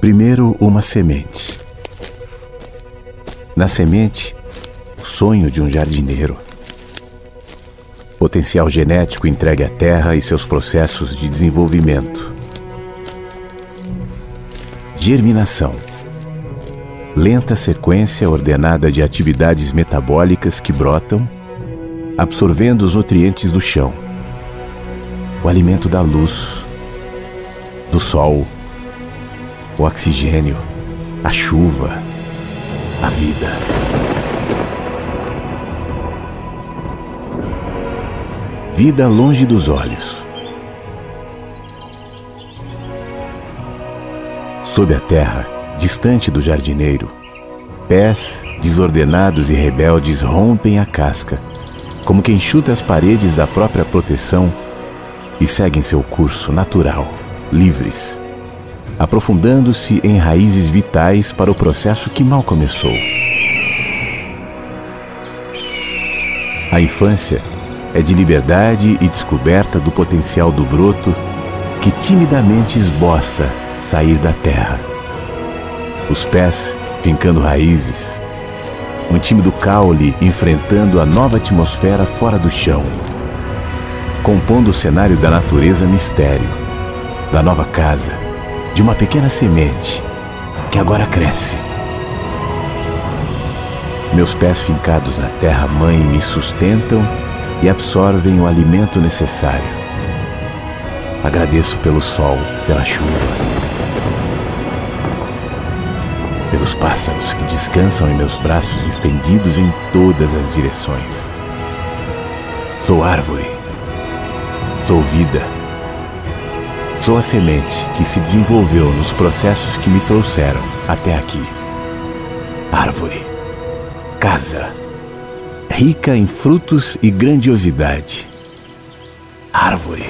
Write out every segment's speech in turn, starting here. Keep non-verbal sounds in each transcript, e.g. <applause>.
Primeiro, uma semente. Na semente, o sonho de um jardineiro. Potencial genético entregue à terra e seus processos de desenvolvimento. Germinação. Lenta sequência ordenada de atividades metabólicas que brotam, absorvendo os nutrientes do chão. O alimento da luz, do sol, o oxigênio, a chuva, a vida. Vida longe dos olhos. Sob a terra, distante do jardineiro, pés desordenados e rebeldes rompem a casca, como quem chuta as paredes da própria proteção e seguem seu curso natural, livres aprofundando-se em raízes vitais para o processo que mal começou. A infância é de liberdade e descoberta do potencial do broto que timidamente esboça sair da terra. Os pés fincando raízes, um tímido caule enfrentando a nova atmosfera fora do chão, compondo o cenário da natureza mistério, da nova casa de uma pequena semente que agora cresce. Meus pés fincados na terra-mãe me sustentam e absorvem o alimento necessário. Agradeço pelo sol, pela chuva, pelos pássaros que descansam em meus braços estendidos em todas as direções. Sou árvore, sou vida Sou a semente que se desenvolveu nos processos que me trouxeram até aqui. Árvore, casa, rica em frutos e grandiosidade. Árvore,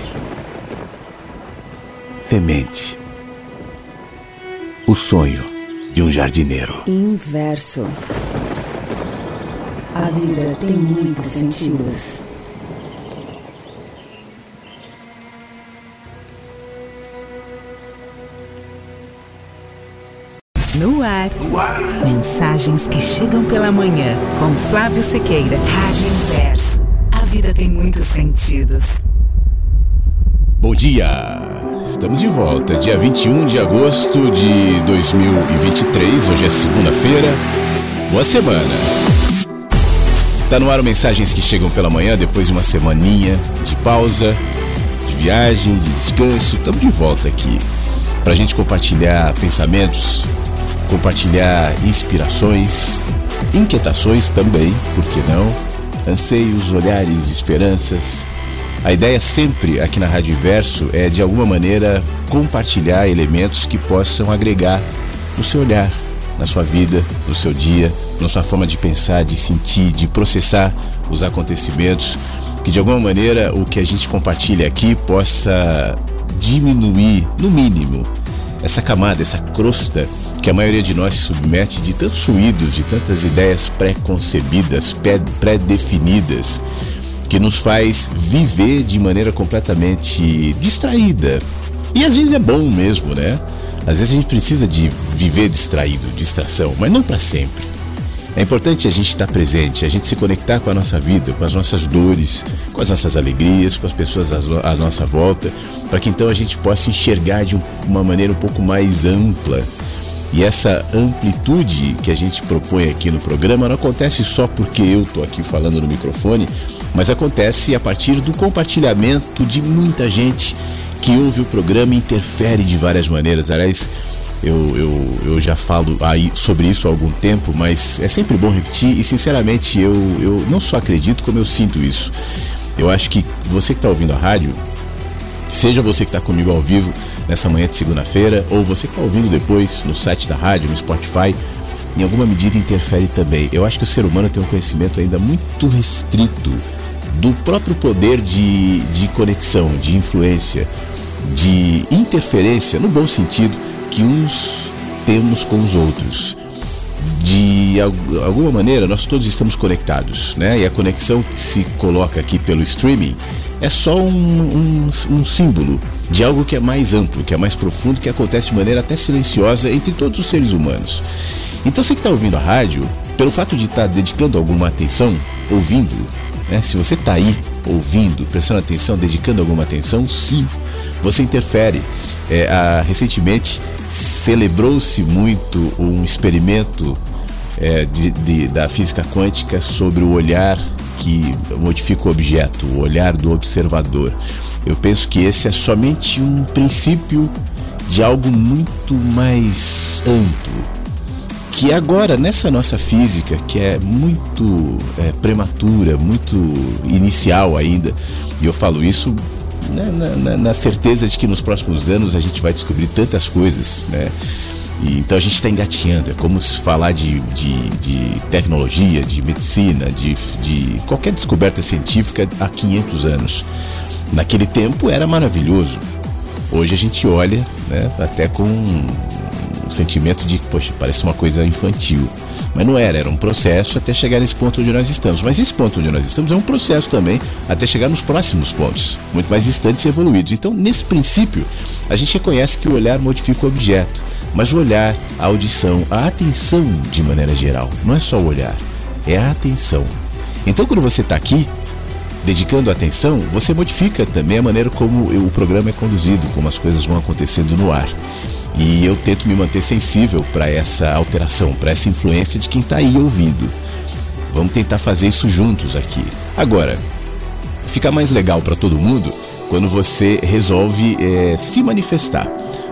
semente, o sonho de um jardineiro. Inverso. A vida tem muitos sentidos. No ar. no ar. Mensagens que chegam pela manhã. Com Flávio Sequeira. Rádio Inverso. A vida tem muitos sentidos. Bom dia! Estamos de volta, dia 21 de agosto de 2023. Hoje é segunda-feira. Boa semana! Tá no ar mensagens que chegam pela manhã depois de uma semaninha de pausa, de viagem, de descanso. Estamos de volta aqui para a gente compartilhar pensamentos, compartilhar inspirações, inquietações também, por que não? Anseios, olhares, esperanças. A ideia sempre aqui na Rádio Inverso é de alguma maneira compartilhar elementos que possam agregar no seu olhar, na sua vida, no seu dia, na sua forma de pensar, de sentir, de processar os acontecimentos, que de alguma maneira o que a gente compartilha aqui possa diminuir, no mínimo, essa camada, essa crosta que a maioria de nós se submete de tantos ruídos, de tantas ideias pré-concebidas, pré-definidas, que nos faz viver de maneira completamente distraída. E às vezes é bom mesmo, né? Às vezes a gente precisa de viver distraído, distração, mas não para sempre. É importante a gente estar presente, a gente se conectar com a nossa vida, com as nossas dores, com as nossas alegrias, com as pessoas à nossa volta, para que então a gente possa enxergar de uma maneira um pouco mais ampla e essa amplitude que a gente propõe aqui no programa não acontece só porque eu estou aqui falando no microfone, mas acontece a partir do compartilhamento de muita gente que ouve o programa e interfere de várias maneiras. Aliás, eu, eu, eu já falo aí sobre isso há algum tempo, mas é sempre bom repetir e sinceramente eu, eu não só acredito como eu sinto isso. Eu acho que você que está ouvindo a rádio, seja você que está comigo ao vivo, nessa manhã de segunda-feira, ou você que está ouvindo depois no site da rádio, no Spotify, em alguma medida interfere também. Eu acho que o ser humano tem um conhecimento ainda muito restrito do próprio poder de, de conexão, de influência, de interferência, no bom sentido, que uns temos com os outros. De alguma maneira, nós todos estamos conectados, né? E a conexão que se coloca aqui pelo streaming é só um, um, um símbolo de algo que é mais amplo, que é mais profundo, que acontece de maneira até silenciosa entre todos os seres humanos. Então você que está ouvindo a rádio, pelo fato de estar tá dedicando alguma atenção, ouvindo, né? se você está aí ouvindo, prestando atenção, dedicando alguma atenção, sim, você interfere. É, a, recentemente celebrou-se muito um experimento é, de, de, da física quântica sobre o olhar que modifica o objeto, o olhar do observador. Eu penso que esse é somente um princípio de algo muito mais amplo. Que agora, nessa nossa física, que é muito é, prematura, muito inicial ainda, e eu falo isso né, na, na, na, certeza de que nos próximos anos a gente vai descobrir tantas coisas, né? E, então a gente está engatinhando, é como se falar de, de, de tecnologia, de medicina, de, de qualquer descoberta científica há 500 anos. Naquele tempo era maravilhoso. Hoje a gente olha né, até com um sentimento de, poxa, parece uma coisa infantil. Mas não era, era um processo até chegar nesse ponto onde nós estamos. Mas esse ponto onde nós estamos é um processo também até chegar nos próximos pontos, muito mais distantes e evoluídos. Então, nesse princípio, a gente reconhece que o olhar modifica o objeto. Mas o olhar, a audição, a atenção de maneira geral, não é só o olhar, é a atenção. Então, quando você está aqui, dedicando atenção, você modifica também a maneira como o programa é conduzido, como as coisas vão acontecendo no ar. E eu tento me manter sensível para essa alteração, para essa influência de quem está aí ouvindo. Vamos tentar fazer isso juntos aqui. Agora, fica mais legal para todo mundo quando você resolve é, se manifestar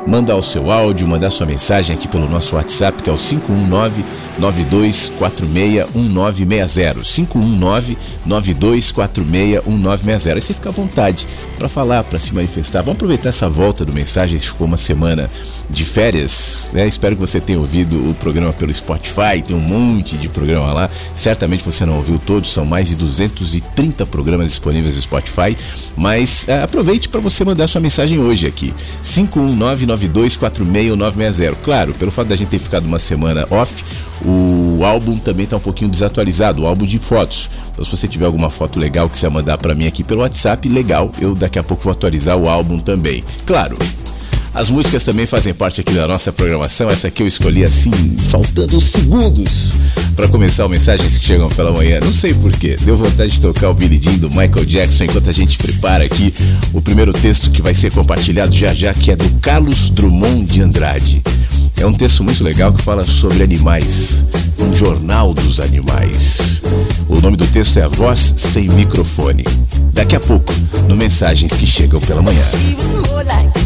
mandar o seu áudio, mandar sua mensagem aqui pelo nosso WhatsApp, que é o 519-9246-1960. 519-9246-1960. Aí você fica à vontade para falar, para se manifestar. Vamos aproveitar essa volta do Mensagens, ficou uma semana de férias, né? Espero que você tenha ouvido o programa pelo Spotify, tem um monte de programa lá. Certamente você não ouviu todos, são mais de 230 programas disponíveis no Spotify, mas é, aproveite para você mandar sua mensagem hoje aqui. 519 992461960. Claro, pelo fato da gente ter ficado uma semana off, o álbum também está um pouquinho desatualizado, o álbum de fotos. Então, se você tiver alguma foto legal que quiser mandar para mim aqui pelo WhatsApp, legal, eu daqui a pouco vou atualizar o álbum também. Claro, as músicas também fazem parte aqui da nossa programação. Essa aqui eu escolhi assim, faltando segundos para começar o Mensagens que Chegam pela Manhã. Não sei porquê, deu vontade de tocar o Billy Jean do Michael Jackson enquanto a gente prepara aqui o primeiro texto que vai ser compartilhado já já, que é do Carlos Drummond de Andrade. É um texto muito legal que fala sobre animais, um jornal dos animais. O nome do texto é A Voz Sem Microfone. Daqui a pouco, no Mensagens que Chegam pela Manhã.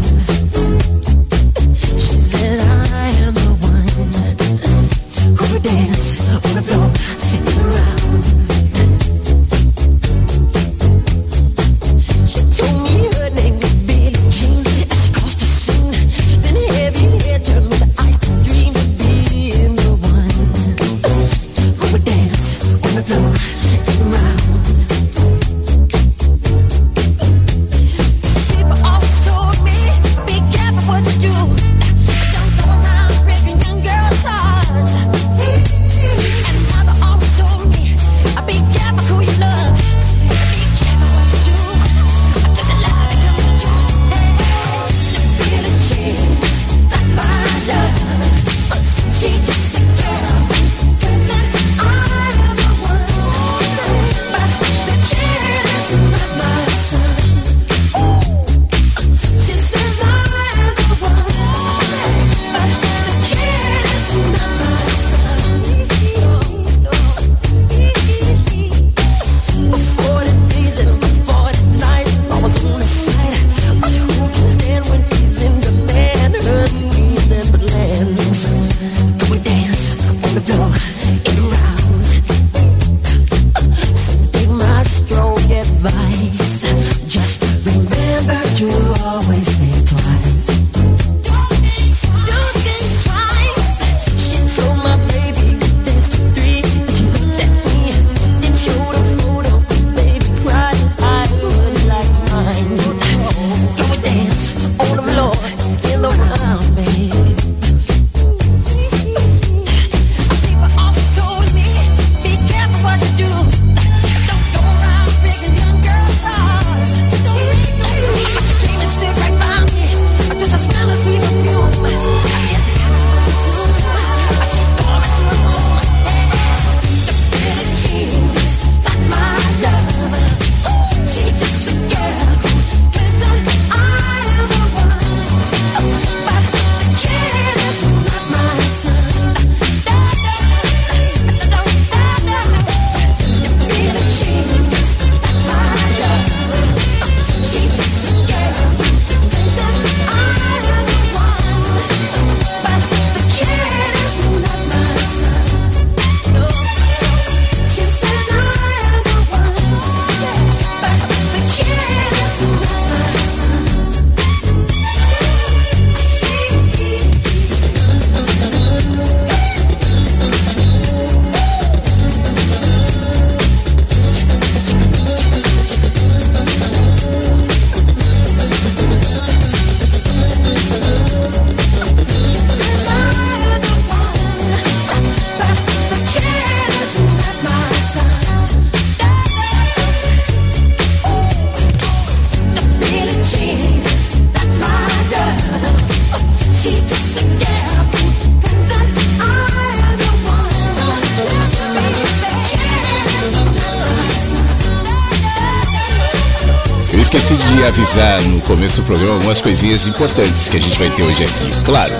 começo do programa algumas coisinhas importantes que a gente vai ter hoje aqui. Claro,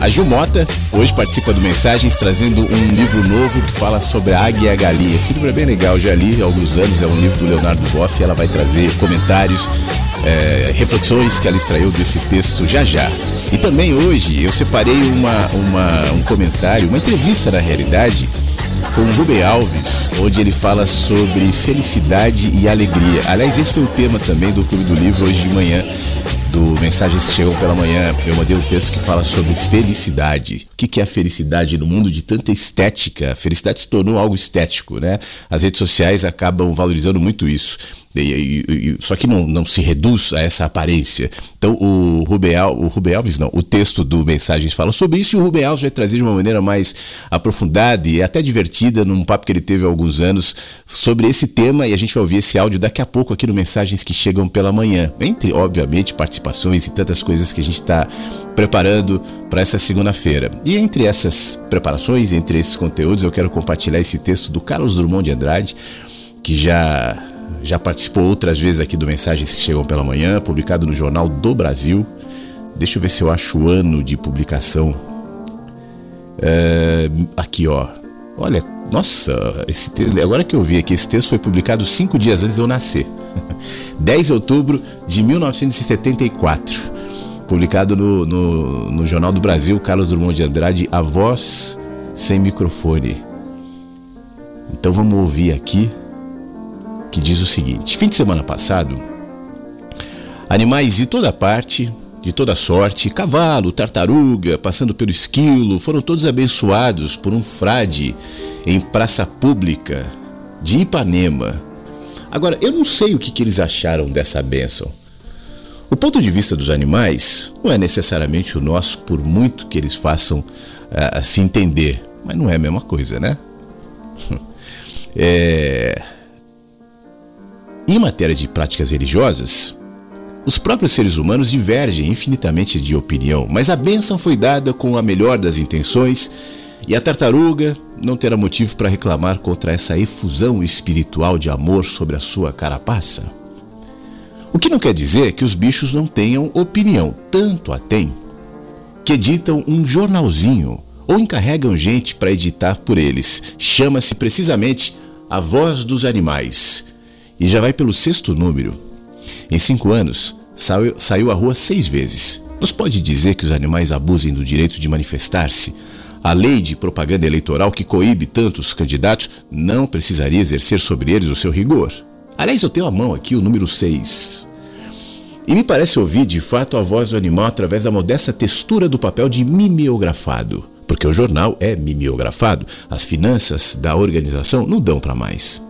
a Ju Mota hoje participa do Mensagens trazendo um livro novo que fala sobre a águia e a galinha. Esse livro é bem legal, já li há alguns anos, é um livro do Leonardo Boff ela vai trazer comentários, é, reflexões que ela extraiu desse texto já já. E também hoje eu separei uma, uma, um comentário, uma entrevista na realidade com Rubem Alves, onde ele fala sobre felicidade e alegria. Aliás, esse foi o tema também do Clube do Livro hoje de manhã do Mensagens Chegam pela Manhã, eu mandei um texto que fala sobre felicidade. O que é a felicidade no mundo de tanta estética? A felicidade se tornou algo estético, né? As redes sociais acabam valorizando muito isso. E, e, e, só que não, não se reduz a essa aparência. Então o Rubem, o Rubem Alves, não, o texto do Mensagens fala sobre isso e o Rubem Alves vai trazer de uma maneira mais aprofundada e até divertida num papo que ele teve há alguns anos sobre esse tema e a gente vai ouvir esse áudio daqui a pouco aqui no Mensagens que Chegam pela Manhã. Entre, obviamente, participações e tantas coisas que a gente está preparando para essa segunda-feira. E entre essas preparações, entre esses conteúdos, eu quero compartilhar esse texto do Carlos Drummond de Andrade, que já já participou outras vezes aqui do Mensagens que Chegam pela Manhã, publicado no Jornal do Brasil. Deixa eu ver se eu acho o ano de publicação. É, aqui, ó. Olha, nossa, esse agora que eu vi aqui, esse texto foi publicado cinco dias antes de eu nascer. <laughs> 10 de outubro de 1974. Publicado no, no, no Jornal do Brasil, Carlos Drummond de Andrade, A Voz Sem Microfone. Então vamos ouvir aqui que diz o seguinte: Fim de semana passado, animais de toda parte, de toda sorte, cavalo, tartaruga, passando pelo esquilo, foram todos abençoados por um frade em praça pública de Ipanema. Agora, eu não sei o que, que eles acharam dessa bênção. O ponto de vista dos animais não é necessariamente o nosso, por muito que eles façam uh, se entender, mas não é a mesma coisa, né? <laughs> é. Em matéria de práticas religiosas, os próprios seres humanos divergem infinitamente de opinião, mas a bênção foi dada com a melhor das intenções e a tartaruga não terá motivo para reclamar contra essa efusão espiritual de amor sobre a sua carapaça. O que não quer dizer que os bichos não tenham opinião, tanto a têm, que editam um jornalzinho ou encarregam gente para editar por eles. Chama-se precisamente A Voz dos Animais e já vai pelo sexto número. Em cinco anos, saiu, saiu à rua seis vezes. Nos pode dizer que os animais abusem do direito de manifestar-se? A lei de propaganda eleitoral que coíbe tantos candidatos não precisaria exercer sobre eles o seu rigor. Aliás, eu tenho à mão aqui o número 6. E me parece ouvir de fato a voz do animal através da modesta textura do papel de mimeografado. Porque o jornal é mimeografado, as finanças da organização não dão para mais.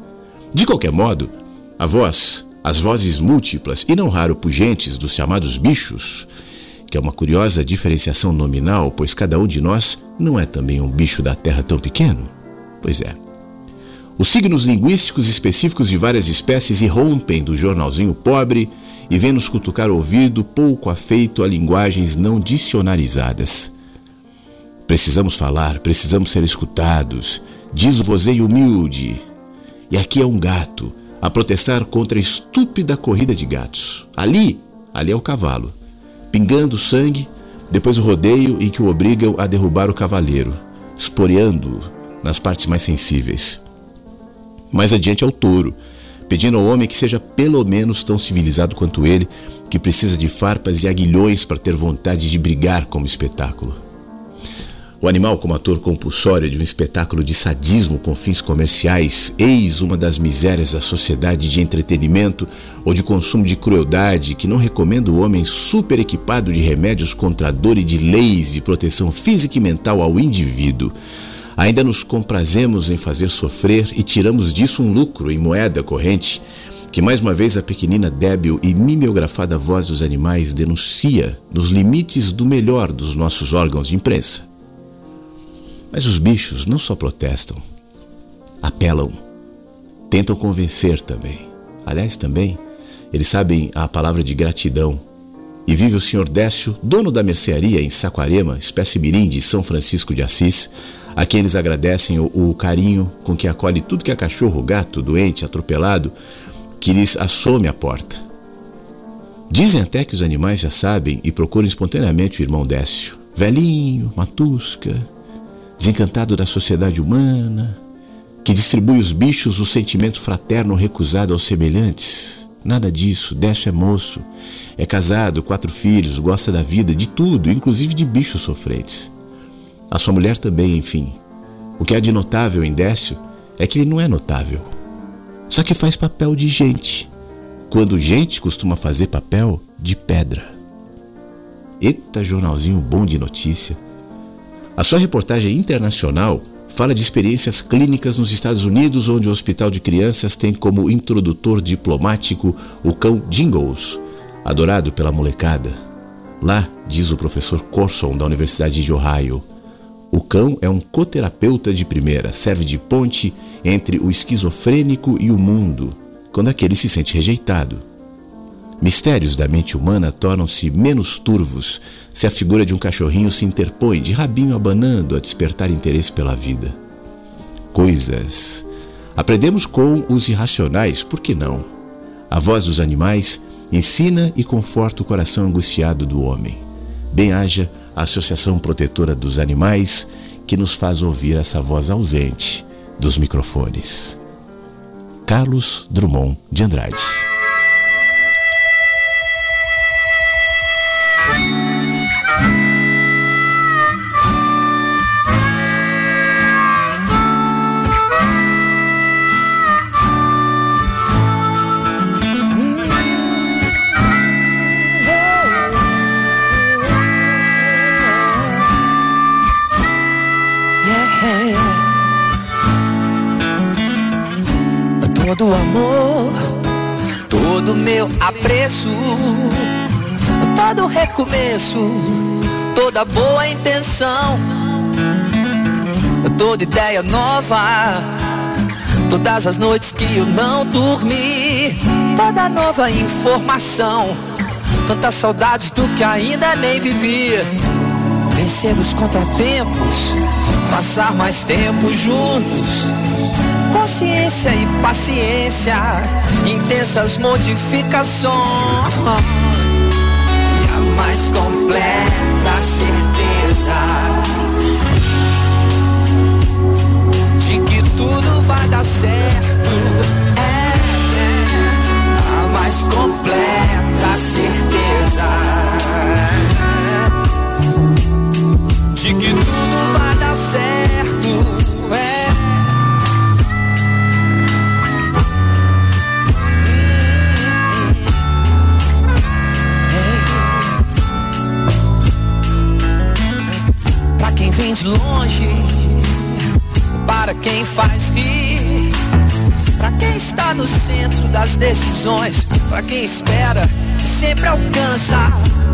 De qualquer modo, a voz, as vozes múltiplas e não raro pungentes dos chamados bichos, que é uma curiosa diferenciação nominal, pois cada um de nós não é também um bicho da terra tão pequeno. Pois é. Os signos linguísticos específicos de várias espécies irrompem do jornalzinho pobre e vêm nos cutucar o ouvido pouco afeito a linguagens não dicionarizadas. Precisamos falar, precisamos ser escutados, diz o vozeio humilde. E aqui é um gato, a protestar contra a estúpida corrida de gatos. Ali, ali é o cavalo, pingando sangue, depois o rodeio em que o obrigam a derrubar o cavaleiro, esporeando-o nas partes mais sensíveis. Mais adiante é o touro, pedindo ao homem que seja pelo menos tão civilizado quanto ele, que precisa de farpas e aguilhões para ter vontade de brigar como espetáculo. O animal como ator compulsório de um espetáculo de sadismo com fins comerciais, eis uma das misérias da sociedade de entretenimento ou de consumo de crueldade que não recomenda o homem super equipado de remédios contra a dor e de leis de proteção física e mental ao indivíduo. Ainda nos comprazemos em fazer sofrer e tiramos disso um lucro em moeda corrente, que mais uma vez a pequenina débil e mimeografada voz dos animais denuncia nos limites do melhor dos nossos órgãos de imprensa. Mas os bichos não só protestam, apelam, tentam convencer também. Aliás, também, eles sabem a palavra de gratidão. E vive o senhor Décio, dono da mercearia em Saquarema, espécie mirim de São Francisco de Assis, a quem eles agradecem o, o carinho com que acolhe tudo que é cachorro, gato, doente, atropelado, que lhes assome a porta. Dizem até que os animais já sabem e procuram espontaneamente o irmão Décio. Velhinho, matusca, desencantado da sociedade humana, que distribui os bichos o sentimento fraterno recusado aos semelhantes. Nada disso, Décio é moço, é casado, quatro filhos, gosta da vida, de tudo, inclusive de bichos sofrentes. A sua mulher também, enfim. O que há de notável em Décio é que ele não é notável. Só que faz papel de gente, quando gente costuma fazer papel de pedra. Eita jornalzinho bom de notícia. A sua reportagem internacional fala de experiências clínicas nos Estados Unidos, onde o Hospital de Crianças tem como introdutor diplomático o cão Jingles, adorado pela molecada. Lá, diz o professor Corson, da Universidade de Ohio, o cão é um coterapeuta de primeira, serve de ponte entre o esquizofrênico e o mundo, quando aquele se sente rejeitado. Mistérios da mente humana tornam-se menos turvos se a figura de um cachorrinho se interpõe, de rabinho abanando, a despertar interesse pela vida. Coisas. Aprendemos com os irracionais, por que não? A voz dos animais ensina e conforta o coração angustiado do homem. Bem-haja a Associação Protetora dos Animais, que nos faz ouvir essa voz ausente dos microfones. Carlos Drummond de Andrade. Todo amor, todo meu apreço, todo recomeço, toda boa intenção, toda ideia nova, todas as noites que eu não dormi, toda nova informação, tantas saudades do que ainda nem vivi. Vencer os contratempos, passar mais tempo juntos consciência e paciência, intensas modificações. E a mais completa certeza de que tudo vai dar certo. É, é. A mais completa certeza de que tudo vai vem de longe, para quem faz rir, para quem está no centro das decisões, para quem espera e sempre alcança,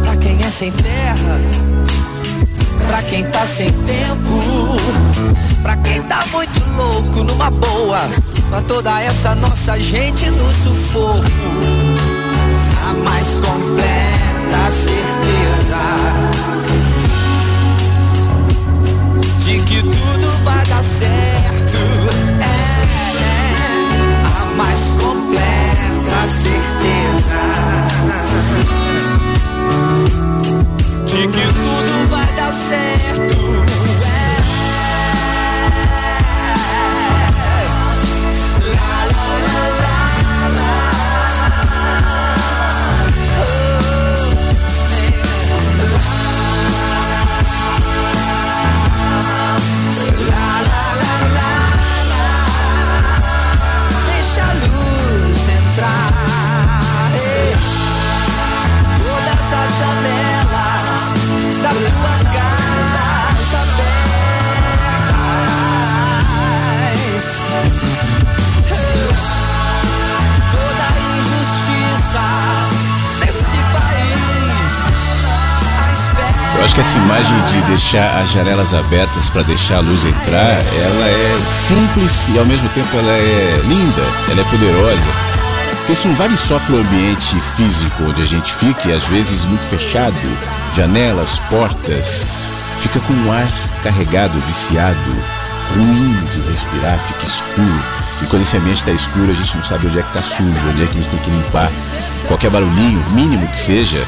para quem é sem terra, para quem tá sem tempo, para quem tá muito louco numa boa, pra toda essa nossa gente no sufoco, a mais completa certeza de que tudo vai dar certo. É, é a mais completa certeza de que tudo vai dar certo. Acho que essa imagem de deixar as janelas abertas para deixar a luz entrar, ela é simples e ao mesmo tempo ela é linda, ela é poderosa. Porque isso não vale só para o ambiente físico onde a gente fica e às vezes muito fechado, janelas, portas, fica com um ar carregado, viciado, ruim de respirar, fica escuro. E quando esse ambiente está escuro, a gente não sabe onde é que está sujo, onde é que a gente tem que limpar. Qualquer barulhinho, mínimo que seja,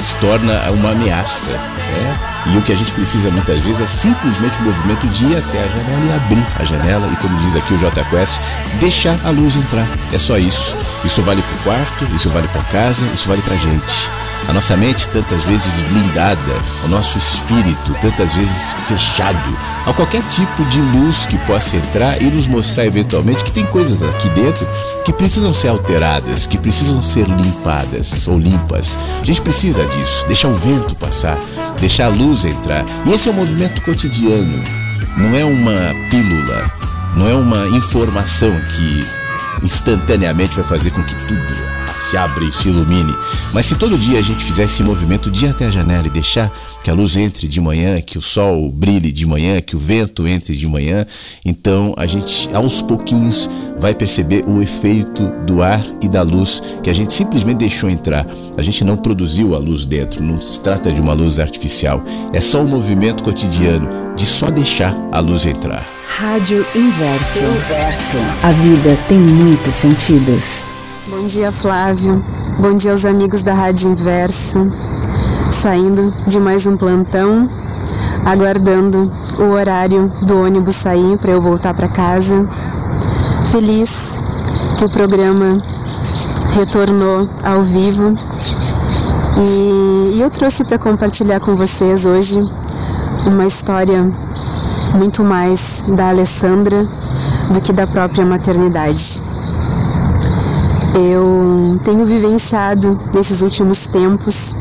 se torna uma ameaça. Né? E o que a gente precisa muitas vezes é simplesmente o movimento de ir até a janela e abrir a janela e, como diz aqui o JQuest, deixar a luz entrar. É só isso. Isso vale para o quarto, isso vale para casa, isso vale para gente. A nossa mente tantas vezes blindada, o nosso espírito tantas vezes fechado a qualquer tipo de luz que possa entrar e nos mostrar eventualmente que tem coisas aqui dentro que precisam ser alteradas, que precisam ser limpadas ou limpas. A gente precisa disso, deixar o vento passar, deixar a luz entrar. E esse é o movimento cotidiano. Não é uma pílula, não é uma informação que instantaneamente vai fazer com que tudo se abre e se ilumine. Mas se todo dia a gente fizesse esse movimento de ir até a janela e deixar que a luz entre de manhã, que o sol brilhe de manhã, que o vento entre de manhã, então a gente aos pouquinhos vai perceber o efeito do ar e da luz que a gente simplesmente deixou entrar. A gente não produziu a luz dentro, não se trata de uma luz artificial, é só um movimento cotidiano de só deixar a luz entrar. Rádio Inverso. Inverso. A vida tem muitos sentidos. Bom dia, Flávio. Bom dia aos amigos da Rádio Inverso. Saindo de mais um plantão, aguardando o horário do ônibus sair para eu voltar para casa. Feliz que o programa retornou ao vivo e, eu trouxe para compartilhar com vocês hoje uma história muito mais da Alessandra do que da própria maternidade. Eu tenho vivenciado nesses últimos tempos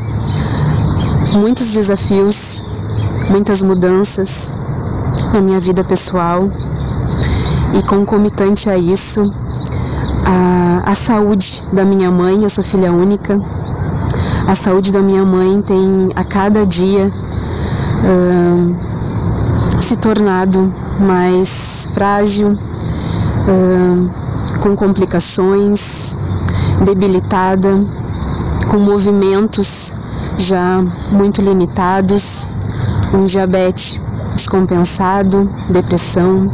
muitos desafios, muitas mudanças na minha vida pessoal e concomitante a isso, a, a saúde da minha mãe, eu sou filha única, a saúde da minha mãe tem a cada dia uh, se tornado mais frágil, uh, com complicações, debilitada, com movimentos já muito limitados, um diabetes descompensado, depressão.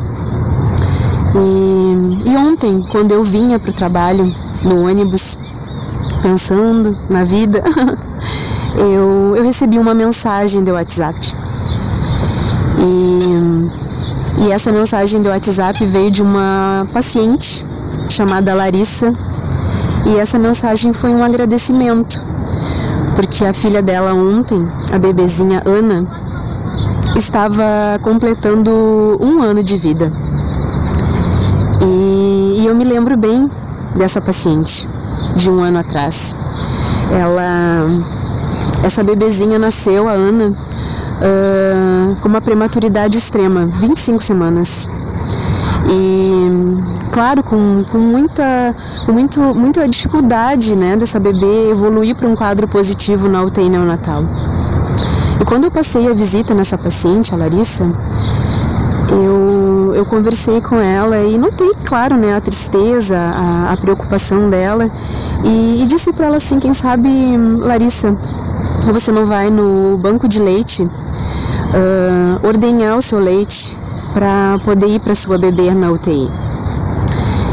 E, e ontem, quando eu vinha para o trabalho no ônibus, pensando na vida, <laughs> eu, eu recebi uma mensagem do WhatsApp. E, e essa mensagem do WhatsApp veio de uma paciente chamada Larissa. E essa mensagem foi um agradecimento, porque a filha dela ontem, a bebezinha Ana, estava completando um ano de vida. E, e eu me lembro bem dessa paciente, de um ano atrás. Ela, essa bebezinha nasceu, a Ana, uh, com uma prematuridade extrema, 25 semanas. E claro, com, com muita, muito, muita dificuldade né, dessa bebê evoluir para um quadro positivo na UTI neonatal. E quando eu passei a visita nessa paciente, a Larissa, eu, eu conversei com ela e notei, claro, né, a tristeza, a, a preocupação dela e, e disse para ela assim, quem sabe, Larissa, você não vai no banco de leite uh, ordenhar o seu leite para poder ir para sua bebê na UTI.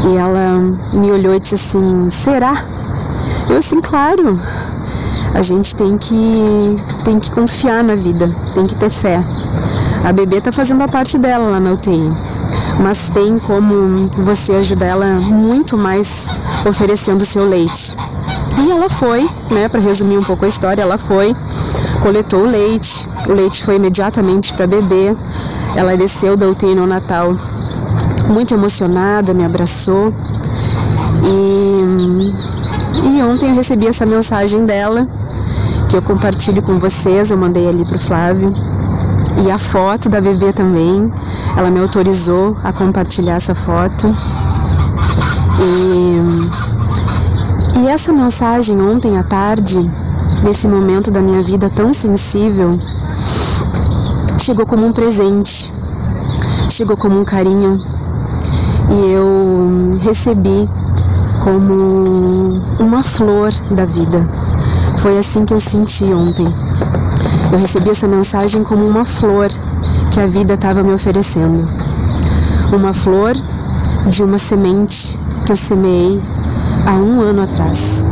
E ela me olhou e disse assim: será? Eu assim, claro. A gente tem que tem que confiar na vida, tem que ter fé. A bebê está fazendo a parte dela lá na UTI, mas tem como você ajudar ela muito mais oferecendo seu leite. E ela foi, né, para resumir um pouco a história, ela foi, coletou o leite, o leite foi imediatamente para bebê. Ela desceu da UTI no Natal muito emocionada, me abraçou. E, e ontem eu recebi essa mensagem dela, que eu compartilho com vocês, eu mandei ali pro Flávio. E a foto da bebê também, ela me autorizou a compartilhar essa foto. E, e essa mensagem ontem à tarde, nesse momento da minha vida tão sensível, chegou como um presente, chegou como um carinho e eu recebi como uma flor da vida. Foi assim que eu senti ontem. Eu recebi essa mensagem como uma flor que a vida estava me oferecendo. Uma flor de uma semente que eu semeei há um ano atrás.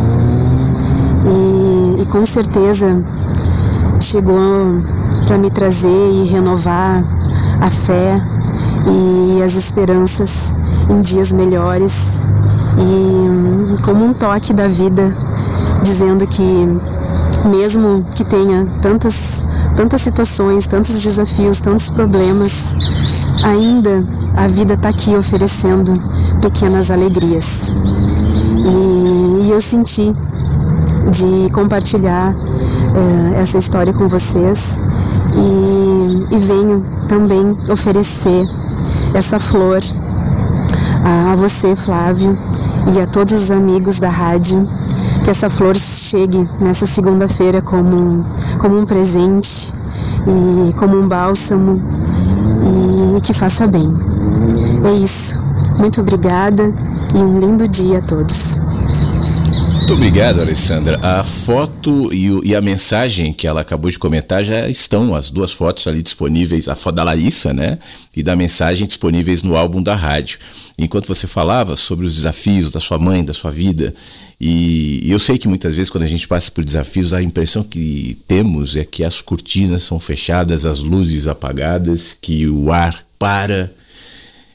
E, e com certeza chegou para me trazer e renovar a fé e as esperanças em dias melhores e como um toque da vida dizendo que mesmo que tenha tantas tantas situações, tantos desafios, tantos problemas, ainda a vida está aqui oferecendo pequenas alegrias. E, e eu senti de compartilhar uh, essa história com vocês e, e, venho também oferecer essa flor a, a você, Flávio, e a todos os amigos da rádio que essa flor chegue nessa segunda-feira como, como um presente e como um bálsamo e que faça bem. É isso. Muito obrigada e um lindo dia a todos. Muito obrigado, Alessandra. A foto e, e, a mensagem que ela acabou de comentar já estão, as duas fotos ali disponíveis, a foto da Larissa, né? E da mensagem disponíveis no álbum da rádio. Enquanto você falava sobre os desafios da sua mãe, da sua vida, e eu sei que muitas vezes quando a gente passa por desafios, a impressão que temos é que as cortinas são fechadas, as luzes apagadas, que o ar para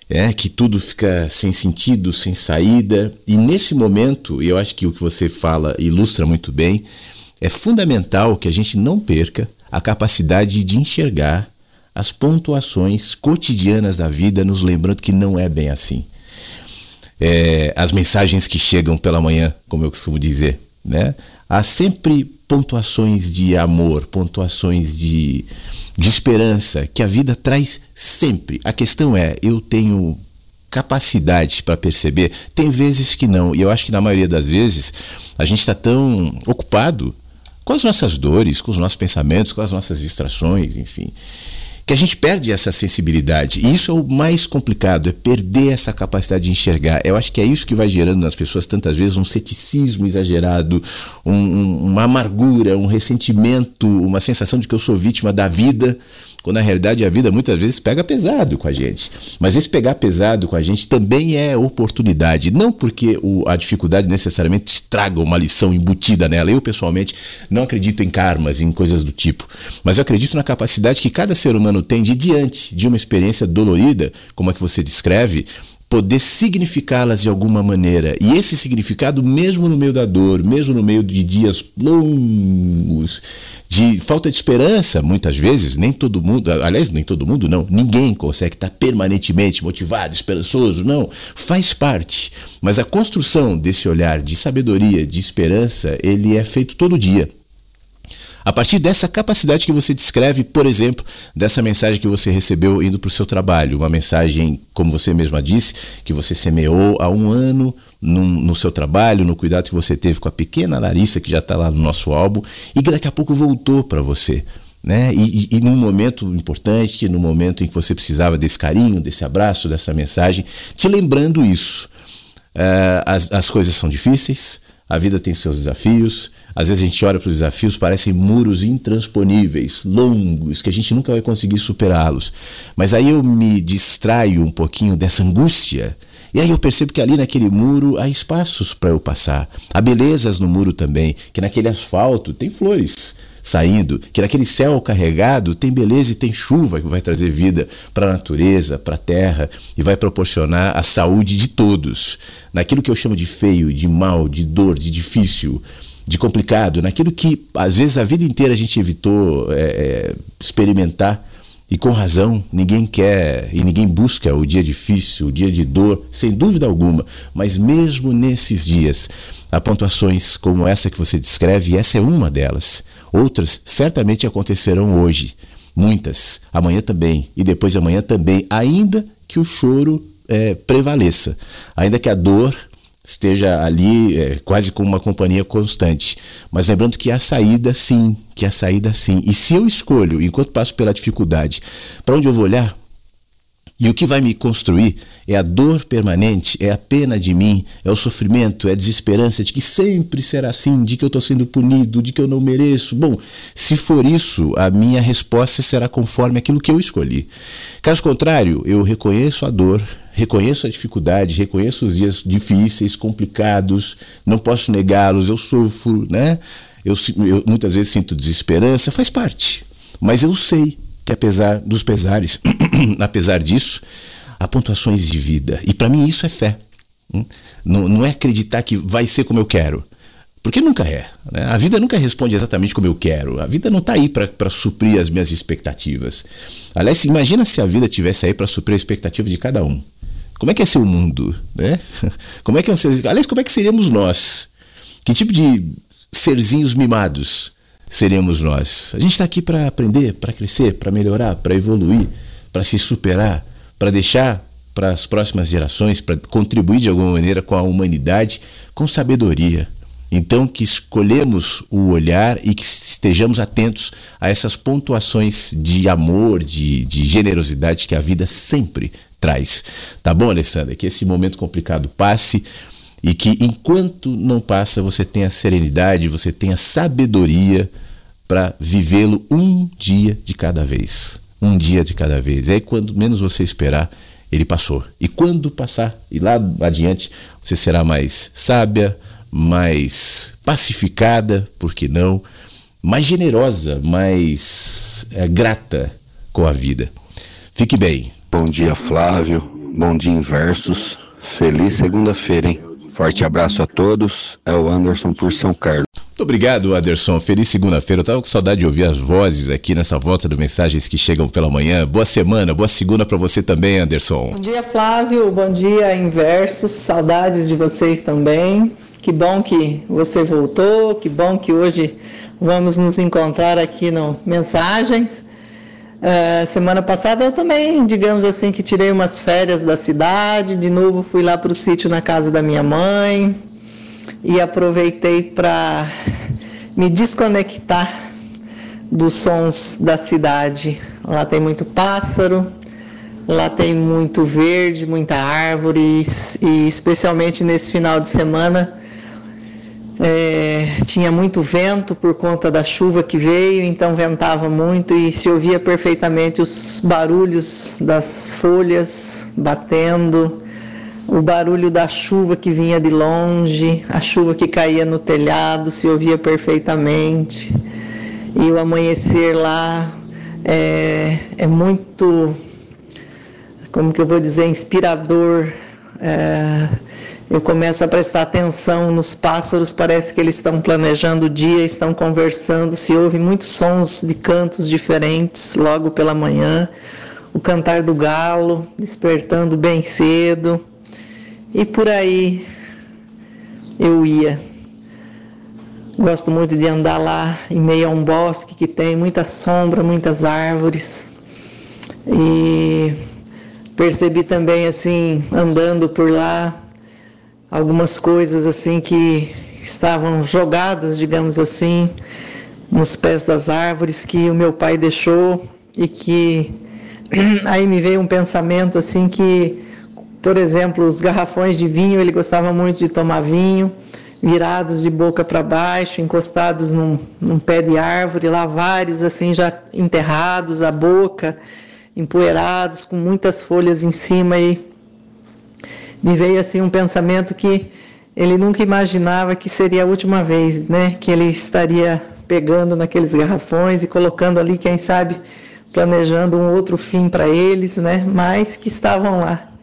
é que tudo fica sem sentido, sem saída. E nesse momento, e eu acho que o que você fala ilustra muito bem, é fundamental que a gente não perca a capacidade de enxergar as pontuações cotidianas da vida, nos lembrando que não é bem assim. É, as mensagens que chegam pela manhã, como eu costumo dizer, né? Há sempre pontuações de amor, pontuações de, de esperança que a vida traz sempre. A questão é, eu tenho capacidade para perceber? Tem vezes que não, e eu acho que na maioria das vezes a gente está tão ocupado com as nossas dores, com os nossos pensamentos, com as nossas distrações, enfim que a gente perde essa sensibilidade. E isso é o mais complicado, é perder essa capacidade de enxergar. Eu acho que é isso que vai gerando nas pessoas tantas vezes um ceticismo exagerado, um, um, uma amargura, um ressentimento, uma sensação de que eu sou vítima da vida quando na realidade a vida muitas vezes pega pesado com a gente. Mas esse pegar pesado com a gente também é oportunidade, não porque o, a dificuldade necessariamente estraga uma lição embutida nela. Eu, pessoalmente, não acredito em karmas, em coisas do tipo, mas eu acredito na capacidade que cada ser humano tem de, diante de uma experiência dolorida, como a que você descreve, poder significá-las de alguma maneira. E esse significado, mesmo no meio da dor, mesmo no meio de dias longos, de falta de esperança, muitas vezes, nem todo mundo, aliás, nem todo mundo não, ninguém consegue estar permanentemente motivado, esperançoso, não, faz parte. Mas a construção desse olhar de sabedoria, de esperança, ele é feito todo dia. A partir dessa capacidade que você descreve, por exemplo, dessa mensagem que você recebeu indo para o seu trabalho, uma mensagem, como você mesma disse, que você semeou há um ano no, no seu trabalho, no cuidado que você teve com a pequena Larissa, que já está lá no nosso álbum, e que daqui a pouco voltou para você. Né? E, e, e num momento importante, no momento em que você precisava desse carinho, desse abraço, dessa mensagem, te lembrando isso. Uh, as, as coisas são difíceis, a vida tem seus desafios. Às vezes a gente olha para os desafios, parecem muros intransponíveis, longos, que a gente nunca vai conseguir superá-los. Mas aí eu me distraio um pouquinho dessa angústia. E aí eu percebo que ali naquele muro há espaços para eu passar. Há belezas no muro também, que naquele asfalto tem flores saindo, que naquele céu carregado tem beleza e tem chuva que vai trazer vida para a natureza, para a terra e vai proporcionar a saúde de todos. Naquilo que eu chamo de feio, de mal, de dor, de difícil, de complicado, naquilo que às vezes a vida inteira a gente evitou é, é, experimentar. E com razão, ninguém quer e ninguém busca o dia difícil, o dia de dor, sem dúvida alguma. Mas mesmo nesses dias, há pontuações como essa que você descreve, e essa é uma delas. Outras certamente acontecerão hoje, muitas, amanhã também e depois de amanhã também, ainda que o choro é, prevaleça, ainda que a dor esteja ali é, quase como uma companhia constante. Mas lembrando que há saída sim, que há saída sim. E se eu escolho, enquanto passo pela dificuldade, para onde eu vou olhar? E o que vai me construir é a dor permanente, é a pena de mim, é o sofrimento, é a desesperança de que sempre será assim, de que eu estou sendo punido, de que eu não mereço. Bom, se for isso, a minha resposta será conforme aquilo que eu escolhi. Caso contrário, eu reconheço a dor, reconheço a dificuldade, reconheço os dias difíceis, complicados, não posso negá-los, eu sofro, né? Eu, eu muitas vezes sinto desesperança, faz parte. Mas eu sei que apesar dos pesares, <clears throat> <clears throat> apesar disso, há pontuações de vida. E para mim isso é fé. Hum? Não, não é acreditar que vai ser como eu quero. Porque nunca é. Né? A vida nunca responde exatamente como eu quero. A vida não está aí para suprir as minhas expectativas. Aliás, imagina se a vida tivesse aí para suprir a expectativa de cada um. Como é que é ser o mundo? Né? <laughs> Como é que é ser... Aliás, como é que seríamos nós? Que tipo de serzinhos mimados seremos nós. A gente está aqui para aprender, para crescer, para melhorar, para evoluir, para se superar, para deixar para as próximas gerações, para contribuir de alguma maneira com a humanidade com sabedoria. Então, que escolhemos o olhar e que estejamos atentos a essas pontuações de amor, de, de generosidade que a vida sempre traz. Tá bom, Alessandra? Que esse momento complicado passe e que enquanto não passa você tenha serenidade, você tenha sabedoria para vivê-lo um dia de cada vez. Um dia de cada vez. E aí, quando menos você esperar, ele passou. E quando passar, e lá adiante, você será mais sábia, mais pacificada, por que não? Mais generosa, mais é, grata com a vida. Fique bem. Bom dia, Flávio. Bom dia, Inversos. Feliz segunda-feira, hein? Forte abraço a todos. É o Anderson por São Carlos. Muito obrigado, Anderson. Feliz segunda-feira. Eu tava com saudade de ouvir as vozes aqui nessa volta do Mensagens que Chegam pela Manhã. Boa semana, boa segunda para você também, Anderson. Bom dia, Flávio. Bom dia, Inversos. Saudades de vocês também. Que bom que você voltou. Que bom que hoje vamos nos encontrar aqui no Mensagens. Uh, semana passada eu também, digamos assim, que tirei umas férias da cidade, de novo fui lá para o sítio na casa da minha mãe e aproveitei para me desconectar dos sons da cidade. Lá tem muito pássaro, lá tem muito verde, muita árvore e especialmente nesse final de semana é, tinha muito vento por conta da chuva que veio, então ventava muito e se ouvia perfeitamente os barulhos das folhas batendo, o barulho da chuva que vinha de longe, a chuva que caía no telhado, se ouvia perfeitamente. E o amanhecer lá é, é muito, como que eu vou dizer, inspirador. É, eu começo a prestar atenção nos pássaros, parece que eles estão planejando o dia, estão conversando, se ouve muitos sons de cantos diferentes logo pela manhã. O cantar do galo, despertando bem cedo. E por aí eu ia. Gosto muito de andar lá em meio a um bosque que tem muita sombra, muitas árvores. E percebi também assim, andando por lá, algumas coisas assim que estavam jogadas, digamos assim, nos pés das árvores que o meu pai deixou e que <clears throat> aí me veio um pensamento assim que, por exemplo, os garrafões de vinho, ele gostava muito de tomar vinho, virados de boca para baixo, encostados num, num pé de árvore, lá vários assim já enterrados, a boca empoeirados, com muitas folhas em cima e me veio assim um pensamento que ele nunca imaginava que seria a última vez, né, que ele estaria pegando naqueles garrafões e colocando ali, quem sabe, planejando um outro fim para eles, né, mas que estavam lá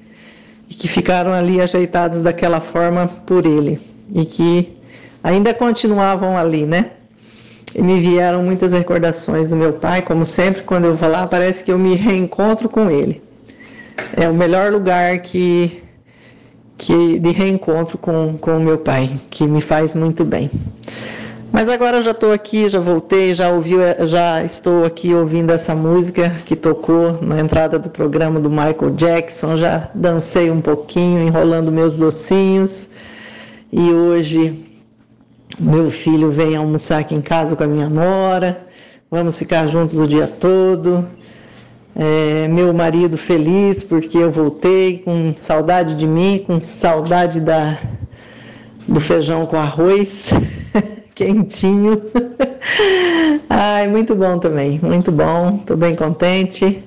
e que ficaram ali ajeitados daquela forma por ele e que ainda continuavam ali, né? E me vieram muitas recordações do meu pai, como sempre, quando eu vou lá, parece que eu me reencontro com ele. É o melhor lugar que que de reencontro com o meu pai, que me faz muito bem. Mas agora eu já estou aqui, já voltei, já ouvi, já estou aqui ouvindo essa música que tocou na entrada do programa do Michael Jackson, já dancei um pouquinho, enrolando meus docinhos. E hoje meu filho vem almoçar aqui em casa com a minha nora. Vamos ficar juntos o dia todo. É, meu marido feliz porque eu voltei, com saudade de mim, com saudade da, do feijão com arroz <laughs> quentinho. <laughs> Ai, muito bom também, muito bom. Estou bem contente.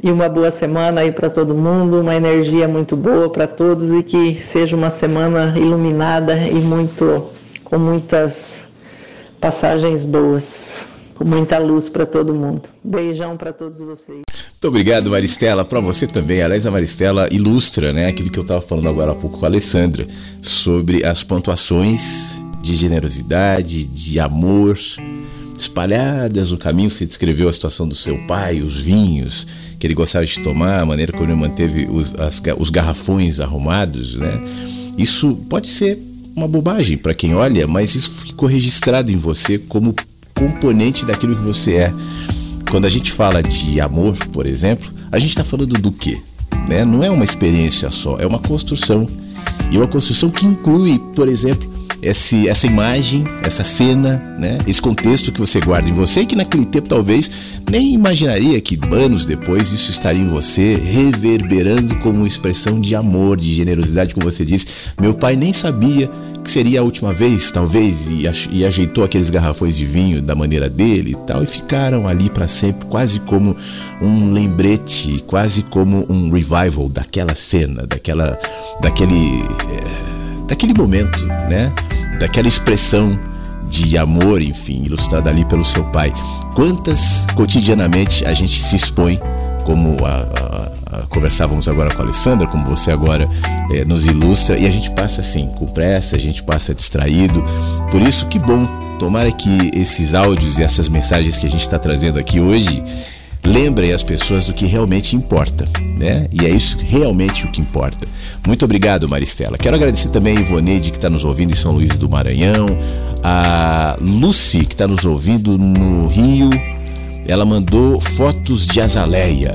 E uma boa semana aí para todo mundo, uma energia muito boa para todos e que seja uma semana iluminada e muito com muitas passagens boas, com muita luz para todo mundo. Beijão para todos vocês. Muito obrigado, Maristela. Para você também. Aliás, a Maristela ilustra, né, aquilo que eu estava falando agora há pouco com a Alessandra sobre as pontuações de generosidade, de amor espalhadas no caminho. Você descreveu a situação do seu pai, os vinhos que ele gostava de tomar, a maneira como ele manteve os, as, os garrafões arrumados, né? Isso pode ser uma bobagem para quem olha, mas isso ficou registrado em você como componente daquilo que você é. Quando a gente fala de amor, por exemplo, a gente está falando do quê? Né? Não é uma experiência só, é uma construção. E uma construção que inclui, por exemplo, esse, essa imagem, essa cena, né? esse contexto que você guarda em você que naquele tempo talvez nem imaginaria que anos depois isso estaria em você, reverberando como expressão de amor, de generosidade, como você disse. Meu pai nem sabia que seria a última vez, talvez, e, e ajeitou aqueles garrafões de vinho da maneira dele e tal, e ficaram ali para sempre, quase como um lembrete, quase como um revival daquela cena, daquela, daquele, é, daquele momento, né? Daquela expressão de amor, enfim, ilustrada ali pelo seu pai. Quantas cotidianamente a gente se expõe, como a, a, a, conversávamos agora com a Alessandra, como você agora é, nos ilustra, e a gente passa assim, com pressa, a gente passa distraído. Por isso, que bom. Tomara que esses áudios e essas mensagens que a gente está trazendo aqui hoje lembrem as pessoas do que realmente importa, né? E é isso realmente o que importa. Muito obrigado, Maristela. Quero agradecer também a Ivoneide, que está nos ouvindo em São Luís do Maranhão, a Lucy, que está nos ouvindo no Rio. Ela mandou fotos de azaleia.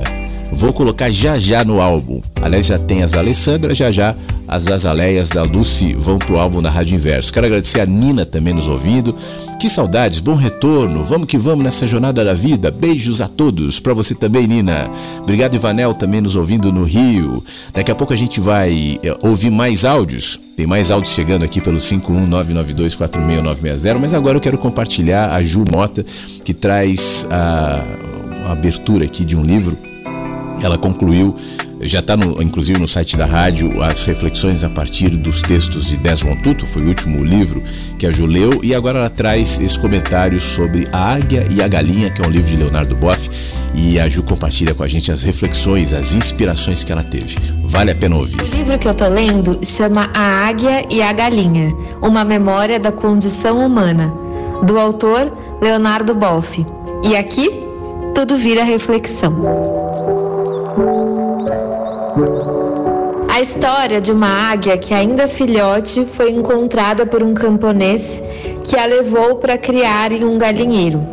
Vou colocar já já no álbum. Aliás, já tem as Alessandra, já já as azaleias da Lucy vão pro álbum da Rádio Inverso. Quero agradecer a Nina também nos ouvindo. Que saudades, bom retorno. Vamos que vamos nessa jornada da vida. Beijos a todos. Para você também, Nina. Obrigado, Ivanel, também nos ouvindo no Rio. Daqui a pouco a gente vai é, ouvir mais áudios. Tem mais áudios chegando aqui pelo 51992469960, mas agora eu quero compartilhar a Ju Mota, que traz a, a abertura aqui de um livro. Ela concluiu já está inclusive no site da rádio as reflexões a partir dos textos de Desmond Tutu, foi o último livro que a Ju leu, e agora ela traz esse comentário sobre A Águia e a Galinha, que é um livro de Leonardo Boff, e a Ju compartilha com a gente as reflexões, as inspirações que ela teve. Vale a pena ouvir. O livro que eu estou lendo chama A Águia e a Galinha, uma memória da condição humana, do autor Leonardo Boff. E aqui tudo vira reflexão. A história de uma águia que, ainda filhote, foi encontrada por um camponês que a levou para criar em um galinheiro.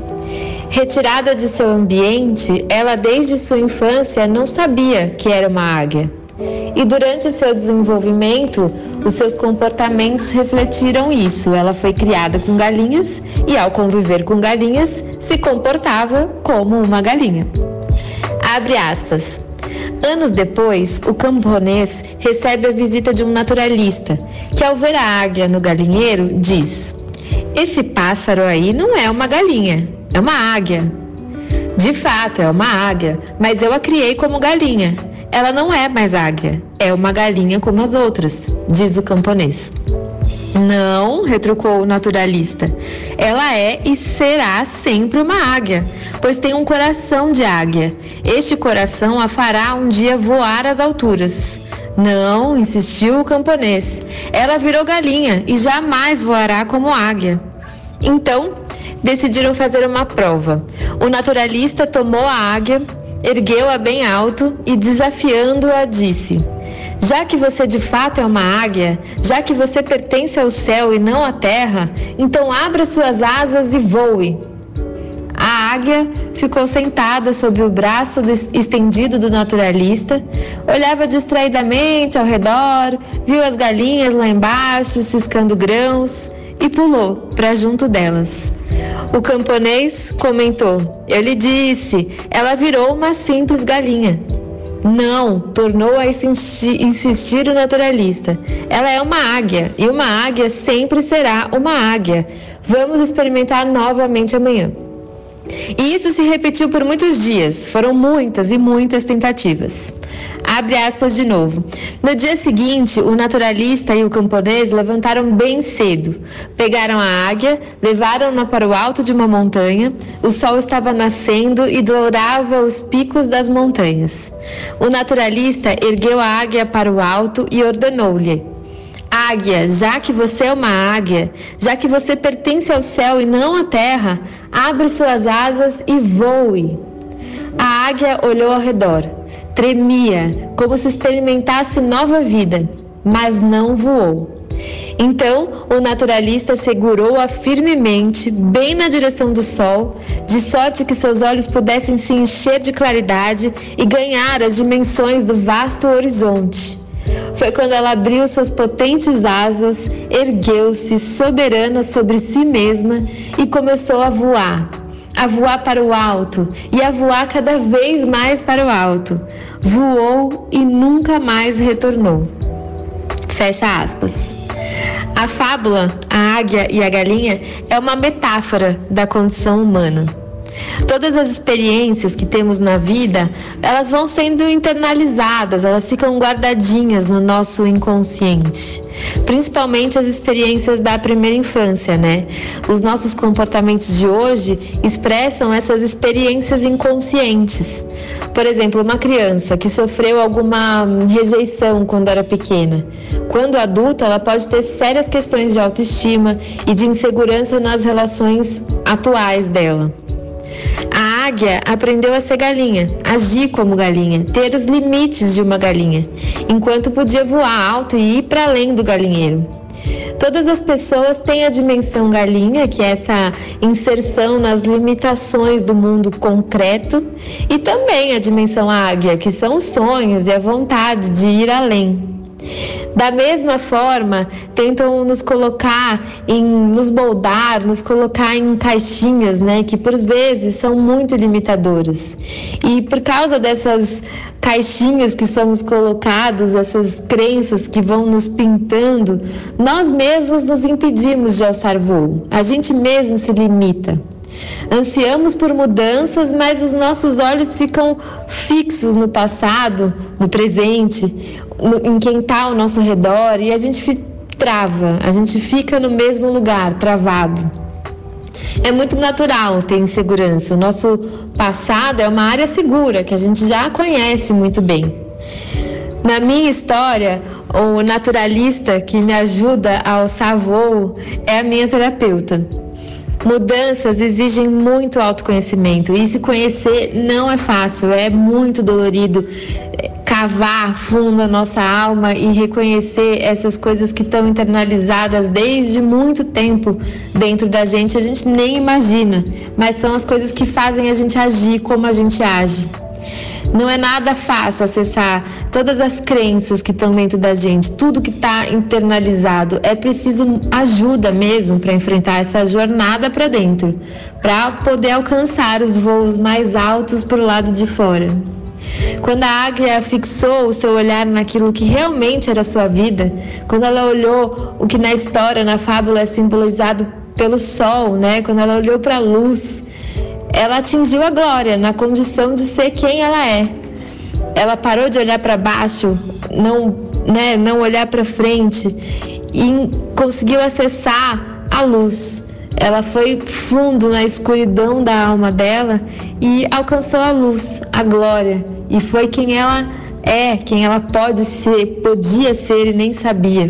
Retirada de seu ambiente, ela desde sua infância não sabia que era uma águia. E durante seu desenvolvimento, os seus comportamentos refletiram isso. Ela foi criada com galinhas e, ao conviver com galinhas, se comportava como uma galinha. Abre aspas. Anos depois, o camponês recebe a visita de um naturalista, que ao ver a águia no galinheiro diz: Esse pássaro aí não é uma galinha, é uma águia. De fato, é uma águia, mas eu a criei como galinha. Ela não é mais águia, é uma galinha como as outras, diz o camponês. Não, retrucou o naturalista. Ela é e será sempre uma águia, pois tem um coração de águia. Este coração a fará um dia voar às alturas. Não, insistiu o camponês. Ela virou galinha e jamais voará como águia. Então, decidiram fazer uma prova. O naturalista tomou a águia, ergueu-a bem alto e, desafiando-a, disse: já que você de fato é uma águia, já que você pertence ao céu e não à terra, então abra suas asas e voe. A águia ficou sentada sob o braço do, estendido do naturalista, olhava distraidamente ao redor, viu as galinhas lá embaixo ciscando grãos e pulou para junto delas. O camponês comentou: Eu lhe disse, ela virou uma simples galinha. Não, tornou a insistir, o naturalista. Ela é uma águia e uma águia sempre será uma águia. Vamos experimentar novamente amanhã. E isso se repetiu por muitos dias. Foram muitas e muitas tentativas. Abre aspas de novo. No dia seguinte, o naturalista e o camponês levantaram bem cedo. Pegaram a águia, levaram-na para o alto de uma montanha. O sol estava nascendo e dourava os picos das montanhas. O naturalista ergueu a águia para o alto e ordenou-lhe: Águia, já que você é uma águia, já que você pertence ao céu e não à terra, abre suas asas e voe. A águia olhou ao redor. Tremia, como se experimentasse nova vida, mas não voou. Então, o naturalista segurou-a firmemente, bem na direção do sol, de sorte que seus olhos pudessem se encher de claridade e ganhar as dimensões do vasto horizonte. Foi quando ela abriu suas potentes asas, ergueu-se soberana sobre si mesma e começou a voar, a voar para o alto e a voar cada vez mais para o alto. Voou e nunca mais retornou. Fecha aspas. A fábula, a águia e a galinha, é uma metáfora da condição humana. Todas as experiências que temos na vida, elas vão sendo internalizadas, elas ficam guardadinhas no nosso inconsciente. Principalmente as experiências da primeira infância, né? Os nossos comportamentos de hoje expressam essas experiências inconscientes. Por exemplo, uma criança que sofreu alguma rejeição quando era pequena. Quando adulta, ela pode ter sérias questões de autoestima e de insegurança nas relações atuais dela. A águia aprendeu a ser galinha, agir como galinha, ter os limites de uma galinha, enquanto podia voar alto e ir para além do galinheiro. Todas as pessoas têm a dimensão galinha, que é essa inserção nas limitações do mundo concreto, e também a dimensão águia, que são os sonhos e a vontade de ir além. Da mesma forma, tentam nos colocar em nos moldar, nos colocar em caixinhas, né, que por vezes são muito limitadoras. E por causa dessas caixinhas que somos colocados, essas crenças que vão nos pintando, nós mesmos nos impedimos de alçar voo. A gente mesmo se limita. Ansiamos por mudanças, mas os nossos olhos ficam fixos no passado, no presente, no, em quem está ao nosso redor e a gente trava, a gente fica no mesmo lugar, travado. É muito natural ter insegurança. O nosso passado é uma área segura que a gente já conhece muito bem. Na minha história, o naturalista que me ajuda a alçar voo é a minha terapeuta. Mudanças exigem muito autoconhecimento. E se conhecer não é fácil, é muito dolorido. Cavar fundo a nossa alma e reconhecer essas coisas que estão internalizadas desde muito tempo dentro da gente, a gente nem imagina, mas são as coisas que fazem a gente agir como a gente age. Não é nada fácil acessar todas as crenças que estão dentro da gente, tudo que está internalizado. É preciso ajuda mesmo para enfrentar essa jornada para dentro, para poder alcançar os voos mais altos para o lado de fora. Quando a águia fixou o seu olhar naquilo que realmente era sua vida, quando ela olhou o que na história, na fábula é simbolizado pelo sol, né? Quando ela olhou para a luz, ela atingiu a glória na condição de ser quem ela é. Ela parou de olhar para baixo, não, né, não olhar para frente e conseguiu acessar a luz. Ela foi fundo na escuridão da alma dela e alcançou a luz, a glória, e foi quem ela é, quem ela pode ser, podia ser e nem sabia.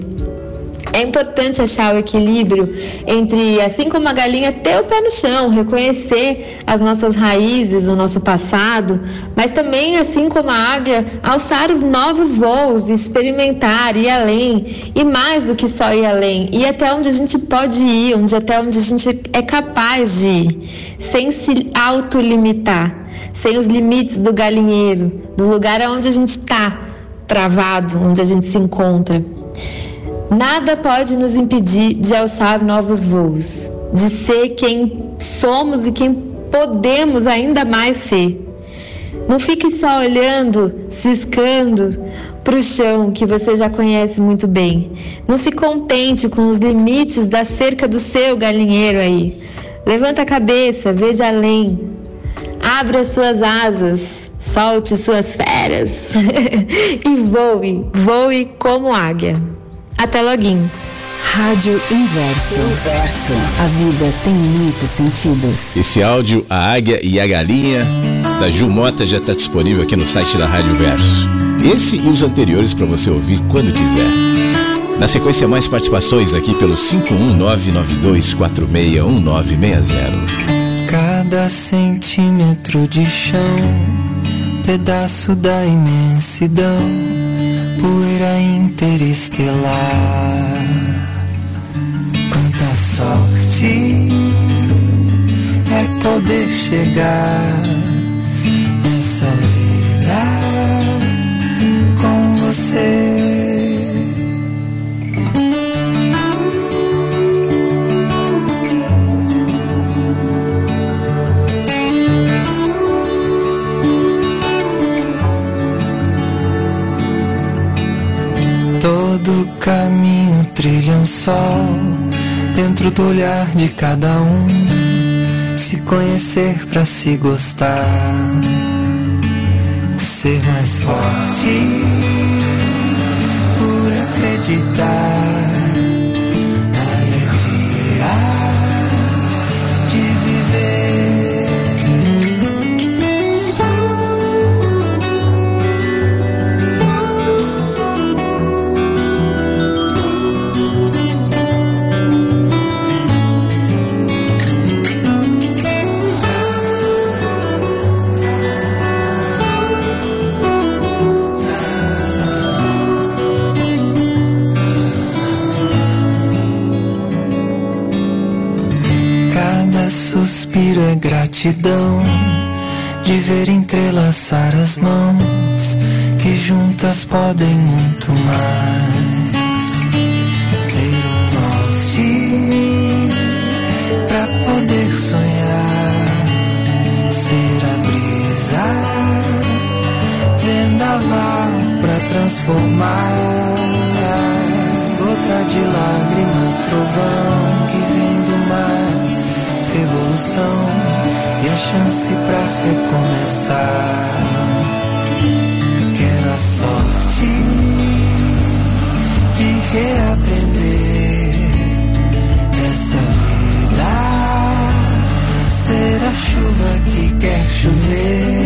É importante achar o equilíbrio entre, assim como a galinha, ter o pé no chão, reconhecer as nossas raízes, o nosso passado, mas também, assim como a águia, alçar novos voos, experimentar, ir além, e mais do que só ir além, ir até onde a gente pode ir, onde até onde a gente é capaz de ir, sem se autolimitar, sem os limites do galinheiro, do lugar onde a gente está travado, onde a gente se encontra. Nada pode nos impedir de alçar novos voos, de ser quem somos e quem podemos ainda mais ser. Não fique só olhando, ciscando para o chão que você já conhece muito bem. Não se contente com os limites da cerca do seu galinheiro aí. Levanta a cabeça, veja além. Abra suas asas, solte suas feras <laughs> e voe, voe como águia. Até loguinho. Rádio Inverso. Inverso. A vida tem muitos sentidos. Esse áudio, a águia e a galinha, da Ju Mota já está disponível aqui no site da Rádio Verso. Esse e os anteriores para você ouvir quando quiser. Na sequência, mais participações aqui pelo 51992461960. Cada centímetro de chão, pedaço da imensidão, poeira interestelar. Quanta sorte é poder chegar nessa vida com você. Todo caminho trilha um sol dentro do olhar de cada um. Se conhecer pra se gostar, ser mais forte por acreditar suspiro é gratidão de ver entrelaçar as mãos que juntas podem muito mais. Ter um norte pra poder sonhar, ser a brisa, vendaval pra transformar. Gota de lágrima, trovão revolução e a chance pra recomeçar. Quero a sorte de reaprender essa vida, ser a chuva que quer chover.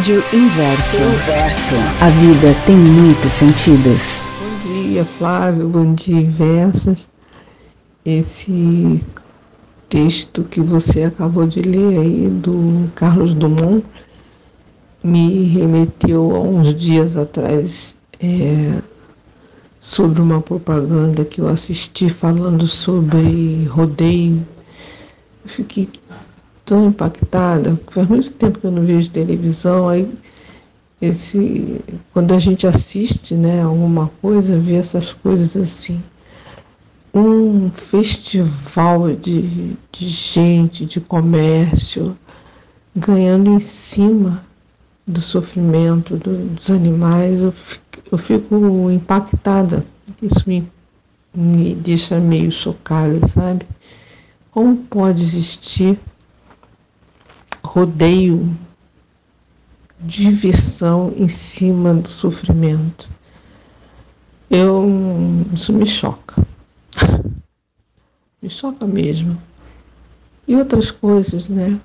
Rádio Inverso. Inverso. A vida tem muitos sentidos. Bom dia, Flávio. Bom dia, Inversos. Esse texto que você acabou de ler aí do Carlos Dumont me remeteu a uns dias atrás é, sobre uma propaganda que eu assisti falando sobre rodeio. Eu fiquei tão impactada, faz muito tempo que eu não vejo televisão, aí esse, quando a gente assiste né, alguma coisa, vê essas coisas assim. Um festival de, de gente, de comércio, ganhando em cima do sofrimento do, dos animais, eu fico, eu fico impactada. Isso me, me deixa meio chocada, sabe? Como pode existir rodeio, diversão em cima do sofrimento. Eu isso me choca. <laughs> me choca mesmo. E outras coisas, né?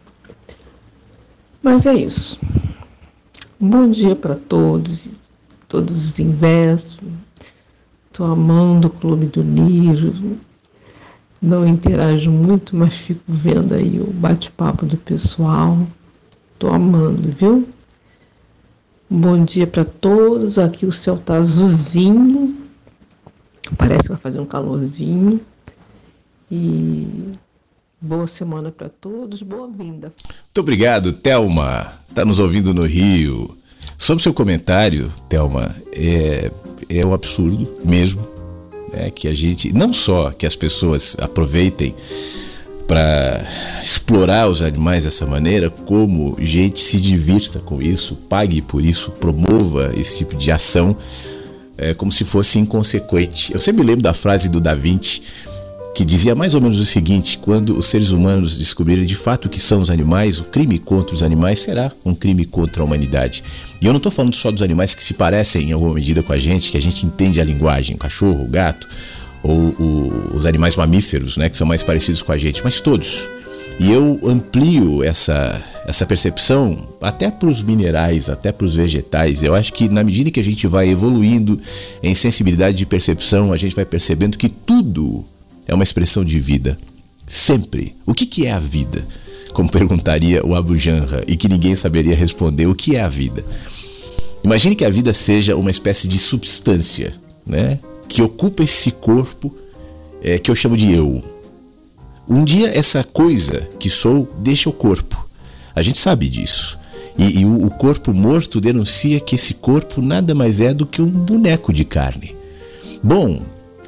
Mas é isso. Bom dia para todos, todos os inversos. Estou amando o Clube do Livro. Não interajo muito, mas fico vendo aí o bate-papo do pessoal. Estou amando, viu? Bom dia para todos. Aqui o céu tá azulzinho. Parece que vai fazer um calorzinho. E boa semana para todos. Boa-vinda. Muito obrigado, Telma. Tá nos ouvindo no Rio. Sobre seu comentário, Telma, é, é um absurdo mesmo. Né, que a gente, não só que as pessoas aproveitem para explorar os animais dessa maneira, como gente se divirta com isso, pague por isso, promova esse tipo de ação, é, como se fosse inconsequente. Eu sempre lembro da frase do Da Vinci que dizia mais ou menos o seguinte: quando os seres humanos descobrirem de fato que são os animais, o crime contra os animais será um crime contra a humanidade. E eu não estou falando só dos animais que se parecem em alguma medida com a gente, que a gente entende a linguagem, o cachorro, o gato, ou o, os animais mamíferos, né, que são mais parecidos com a gente, mas todos. E eu amplio essa, essa percepção até para os minerais, até para os vegetais. Eu acho que na medida que a gente vai evoluindo em sensibilidade de percepção, a gente vai percebendo que tudo é uma expressão de vida. Sempre. O que, que é a vida? Como perguntaria o Abu Janra, e que ninguém saberia responder o que é a vida. Imagine que a vida seja uma espécie de substância, né? que ocupa esse corpo é, que eu chamo de eu. Um dia essa coisa que sou deixa o corpo. A gente sabe disso. E, e o, o corpo morto denuncia que esse corpo nada mais é do que um boneco de carne. Bom,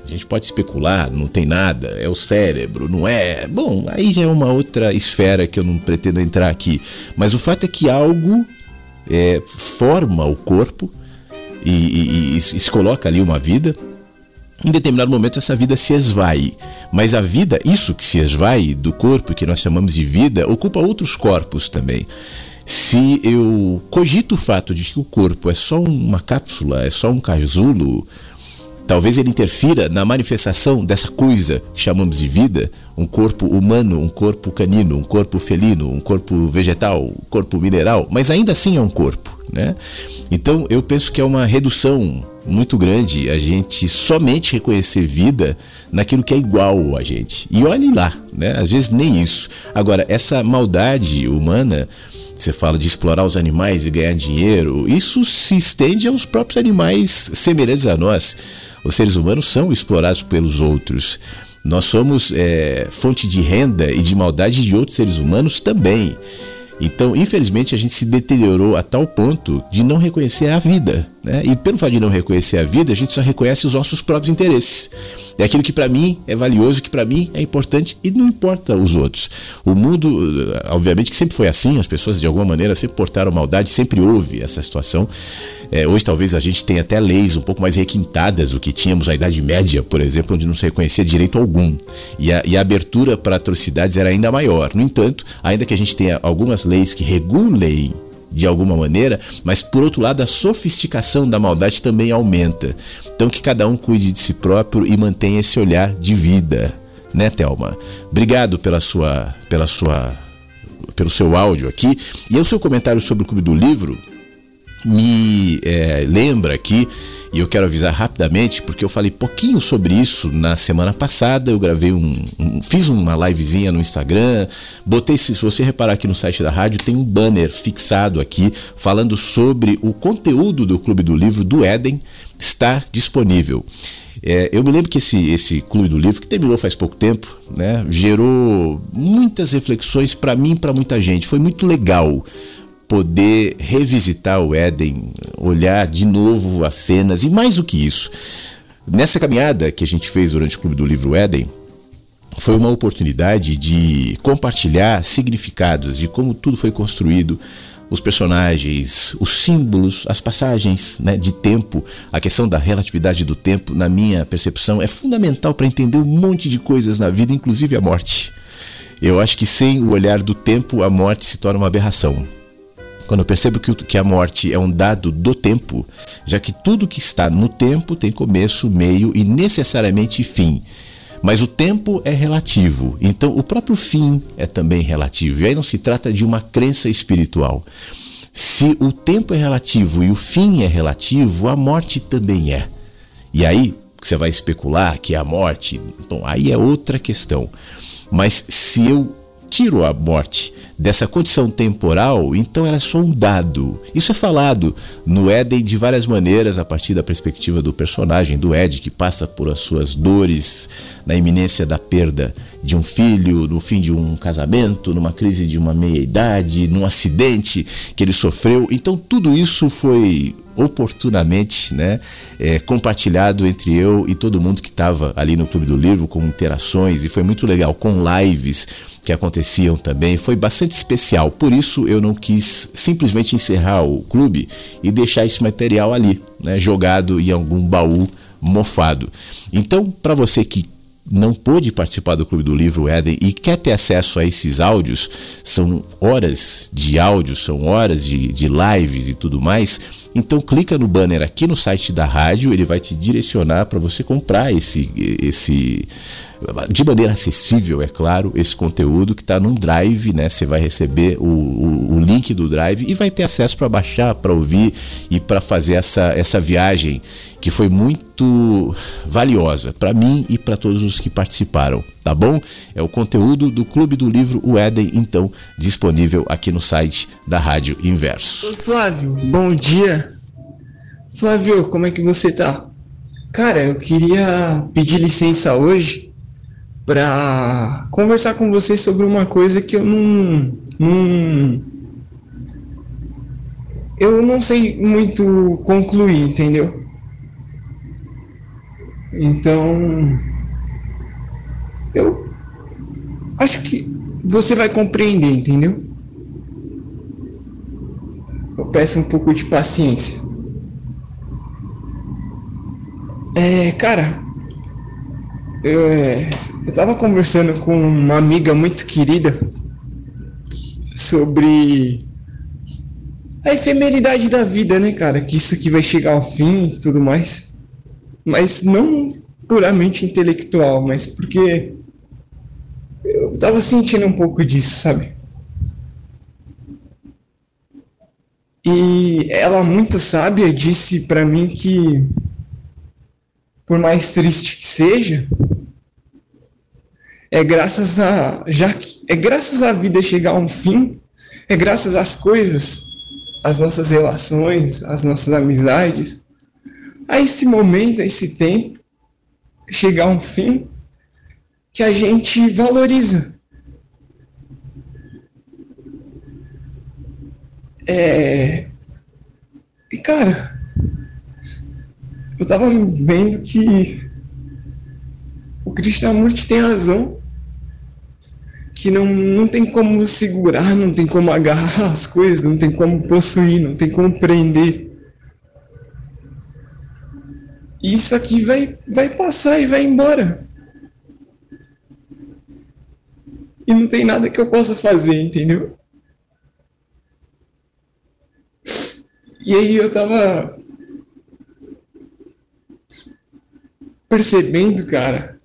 a gente pode especular, não tem nada, é o cérebro, não é? Bom, aí já é uma outra esfera que eu não pretendo entrar aqui. Mas o fato é que algo é, forma o corpo e, e, e, e se coloca ali uma vida em determinado momento essa vida se esvai. Mas a vida, isso que se esvai do corpo, que nós chamamos de vida, ocupa outros corpos também. Se eu cogito o fato de que o corpo é só uma cápsula, é só um casulo, talvez ele interfira na manifestação dessa coisa que chamamos de vida, um corpo humano, um corpo canino, um corpo felino, um corpo vegetal, um corpo mineral, mas ainda assim é um corpo, né? Então eu penso que é uma redução muito grande a gente somente reconhecer vida naquilo que é igual a gente. E olhe lá, né? Às vezes nem isso. Agora, essa maldade humana, você fala de explorar os animais e ganhar dinheiro, isso se estende aos próprios animais semelhantes a nós. Os seres humanos são explorados pelos outros. Nós somos é, fonte de renda e de maldade de outros seres humanos também. Então, infelizmente, a gente se deteriorou a tal ponto de não reconhecer a vida. Né? E pelo fato de não reconhecer a vida, a gente só reconhece os nossos próprios interesses. É aquilo que para mim é valioso, que para mim é importante e não importa os outros. O mundo, obviamente que sempre foi assim, as pessoas de alguma maneira sempre portaram maldade, sempre houve essa situação. É, hoje talvez a gente tenha até leis um pouco mais requintadas do que tínhamos na Idade Média, por exemplo, onde não se reconhecia direito algum. E a, e a abertura para atrocidades era ainda maior. No entanto, ainda que a gente tenha algumas leis que regulem de alguma maneira, mas por outro lado a sofisticação da maldade também aumenta. Então que cada um cuide de si próprio e mantenha esse olhar de vida, né, Telma? Obrigado pela sua, pela sua, pelo seu áudio aqui e o seu comentário sobre o Clube do Livro me é, lembra aqui, e eu quero avisar rapidamente, porque eu falei pouquinho sobre isso na semana passada. Eu gravei um. um fiz uma livezinha no Instagram. Botei, se você reparar aqui no site da rádio, tem um banner fixado aqui falando sobre o conteúdo do Clube do Livro do Éden. Está disponível. É, eu me lembro que esse, esse Clube do Livro, que terminou faz pouco tempo, né, gerou muitas reflexões para mim e para muita gente. Foi muito legal poder revisitar o Éden, olhar de novo as cenas e mais do que isso. Nessa caminhada que a gente fez durante o Clube do Livro Éden, foi uma oportunidade de compartilhar significados de como tudo foi construído, os personagens, os símbolos, as passagens né, de tempo, a questão da relatividade do tempo, na minha percepção, é fundamental para entender um monte de coisas na vida, inclusive a morte. Eu acho que sem o olhar do tempo, a morte se torna uma aberração. Quando eu percebo que, que a morte é um dado do tempo, já que tudo que está no tempo tem começo, meio e necessariamente fim. Mas o tempo é relativo, então o próprio fim é também relativo. E aí não se trata de uma crença espiritual. Se o tempo é relativo e o fim é relativo, a morte também é. E aí você vai especular que é a morte, então aí é outra questão. Mas se eu tiro a morte dessa condição temporal, então ela é só um dado. Isso é falado no Éden de várias maneiras, a partir da perspectiva do personagem do Ed, que passa por as suas dores na iminência da perda de um filho, no fim de um casamento, numa crise de uma meia-idade, num acidente que ele sofreu. Então tudo isso foi oportunamente né, é, compartilhado entre eu e todo mundo que estava ali no Clube do Livro, com interações, e foi muito legal, com lives que aconteciam também, foi bastante especial. Por isso eu não quis simplesmente encerrar o clube e deixar esse material ali, né, jogado em algum baú mofado. Então, para você que não pôde participar do Clube do Livro Éden e quer ter acesso a esses áudios, são horas de áudios, são horas de, de lives e tudo mais. Então clica no banner aqui no site da rádio, ele vai te direcionar para você comprar esse, esse de maneira acessível, é claro, esse conteúdo que está num drive, né? Você vai receber o, o, o link do drive e vai ter acesso para baixar, para ouvir e para fazer essa, essa viagem que foi muito valiosa para mim e para todos os que participaram, tá bom? É o conteúdo do Clube do Livro O Éden, então, disponível aqui no site da Rádio Inverso. Flávio, bom dia. Flávio, como é que você tá? Cara, eu queria pedir licença hoje para conversar com você sobre uma coisa que eu não, não eu não sei muito concluir, entendeu? Então, eu acho que você vai compreender, entendeu? Eu peço um pouco de paciência. É, cara, eu, é, eu tava conversando com uma amiga muito querida sobre a efemeridade da vida, né, cara? Que isso aqui vai chegar ao fim e tudo mais mas não puramente intelectual, mas porque eu tava sentindo um pouco disso, sabe? E ela, muito sábia, disse para mim que, por mais triste que seja, é graças a já que, é graças à vida chegar a um fim, é graças às coisas, às nossas relações, às nossas amizades, a esse momento, a esse tempo, chegar um fim que a gente valoriza. É... E cara, eu tava vendo que o Krishnamurti tem razão. Que não, não tem como segurar, não tem como agarrar as coisas, não tem como possuir, não tem como prender. Isso aqui vai, vai passar e vai embora. E não tem nada que eu possa fazer, entendeu? E aí eu tava percebendo, cara,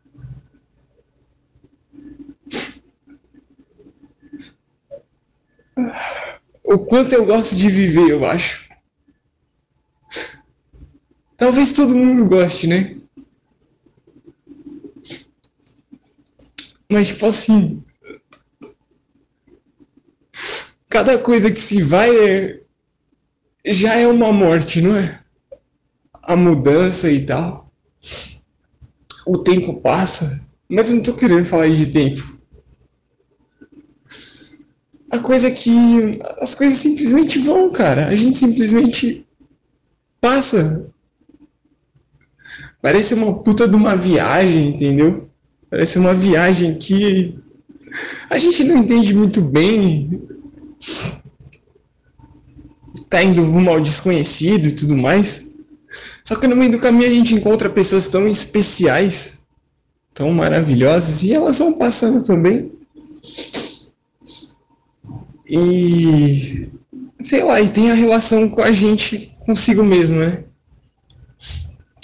o quanto eu gosto de viver, eu acho. Talvez todo mundo goste, né? Mas, tipo assim. Cada coisa que se vai é, já é uma morte, não é? A mudança e tal. O tempo passa. Mas eu não tô querendo falar de tempo. A coisa é que. As coisas simplesmente vão, cara. A gente simplesmente passa Parece uma puta de uma viagem, entendeu? Parece uma viagem que a gente não entende muito bem. Tá indo rumo ao desconhecido e tudo mais. Só que no meio do caminho a gente encontra pessoas tão especiais, tão maravilhosas, e elas vão passando também. E sei lá, e tem a relação com a gente consigo mesmo, né?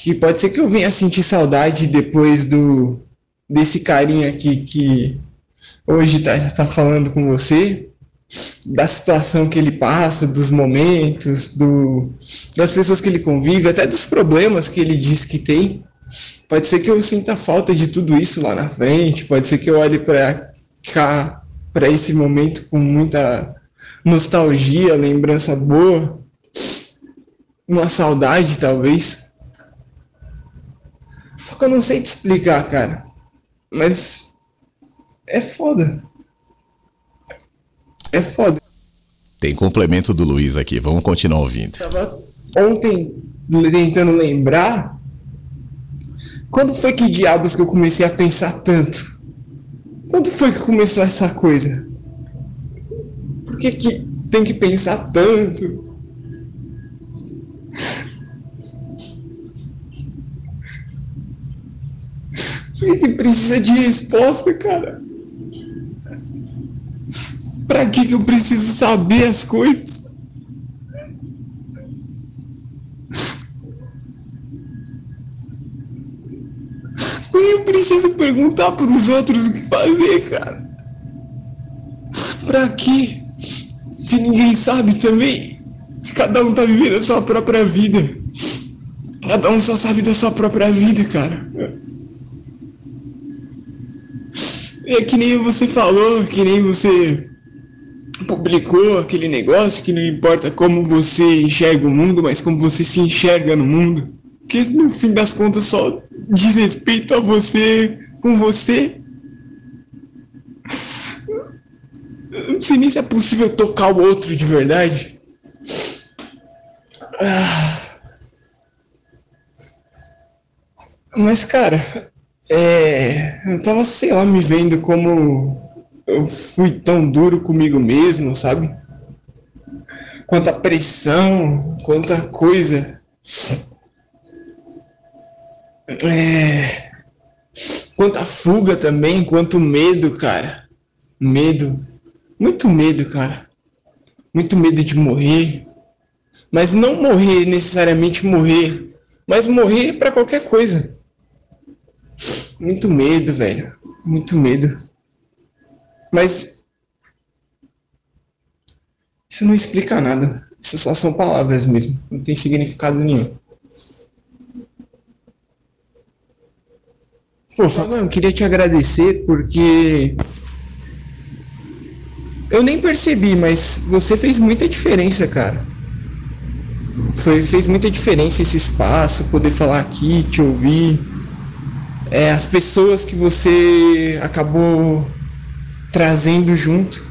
Que pode ser que eu venha sentir saudade depois do desse carinha aqui que hoje tá, tá falando com você, da situação que ele passa, dos momentos, do, das pessoas que ele convive, até dos problemas que ele diz que tem. Pode ser que eu sinta falta de tudo isso lá na frente, pode ser que eu olhe para cá, para esse momento com muita nostalgia, lembrança boa, uma saudade talvez. Só que eu não sei te explicar, cara. Mas é foda. É foda. Tem complemento do Luiz aqui, vamos continuar ouvindo. Tava ontem tentando lembrar quando foi que diabos que eu comecei a pensar tanto? Quando foi que começou essa coisa? Por que, que tem que pensar tanto? Que, precisa de resposta, cara? Pra que, que eu preciso saber as coisas? Eu preciso perguntar para os outros o que fazer, cara. Pra quê? Se ninguém sabe também. Se cada um tá vivendo a sua própria vida. Cada um só sabe da sua própria vida, cara. É que nem você falou, que nem você publicou aquele negócio que não importa como você enxerga o mundo, mas como você se enxerga no mundo. Que no fim das contas só diz respeito a você, com você. Eu não sei nem se é possível tocar o outro de verdade. Ah. Mas, cara, é, eu tava, sei lá, me vendo como eu fui tão duro comigo mesmo, sabe? Quanta pressão, quanta coisa. É. Quanta fuga também, quanto medo, cara. Medo. Muito medo, cara. Muito medo de morrer. Mas não morrer necessariamente morrer, mas morrer para qualquer coisa. Muito medo, velho. Muito medo. Mas isso não explica nada. Isso só são palavras mesmo. Não tem significado nenhum. Pô, Fabão, eu queria te agradecer porque eu nem percebi, mas você fez muita diferença, cara. Foi, fez muita diferença esse espaço, poder falar aqui, te ouvir. É, as pessoas que você acabou trazendo junto,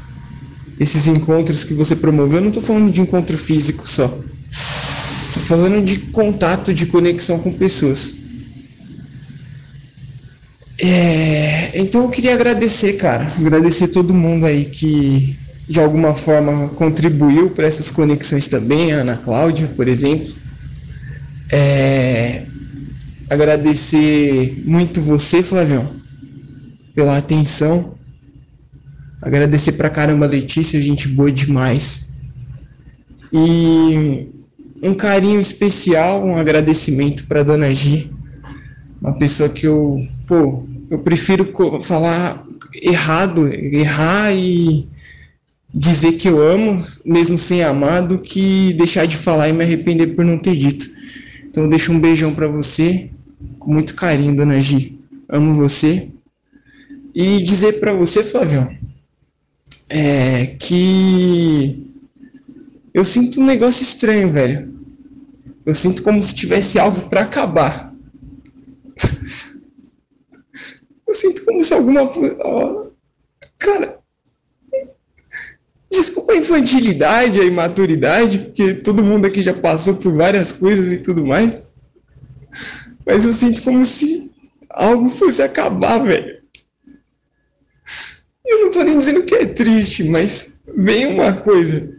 esses encontros que você promoveu. Eu não estou falando de encontro físico só. Estou falando de contato, de conexão com pessoas. É, então eu queria agradecer, cara, agradecer todo mundo aí que de alguma forma contribuiu para essas conexões também, a Ana Cláudia, por exemplo. É, agradecer muito você, Flavião, pela atenção. Agradecer pra caramba a Letícia, gente boa demais. E um carinho especial, um agradecimento para Dona Gi, uma pessoa que eu, pô, eu prefiro falar errado, errar e dizer que eu amo, mesmo sem amar, do que deixar de falar e me arrepender por não ter dito. Então deixo um beijão para você, com muito carinho, Dona Gi. Amo você. E dizer para você, Flavião, é que eu sinto um negócio estranho, velho. Eu sinto como se tivesse algo para acabar. <laughs> Eu sinto como se alguma. Cara. Desculpa a infantilidade, a imaturidade, porque todo mundo aqui já passou por várias coisas e tudo mais. Mas eu sinto como se algo fosse acabar, velho. Eu não tô nem dizendo que é triste, mas vem uma coisa.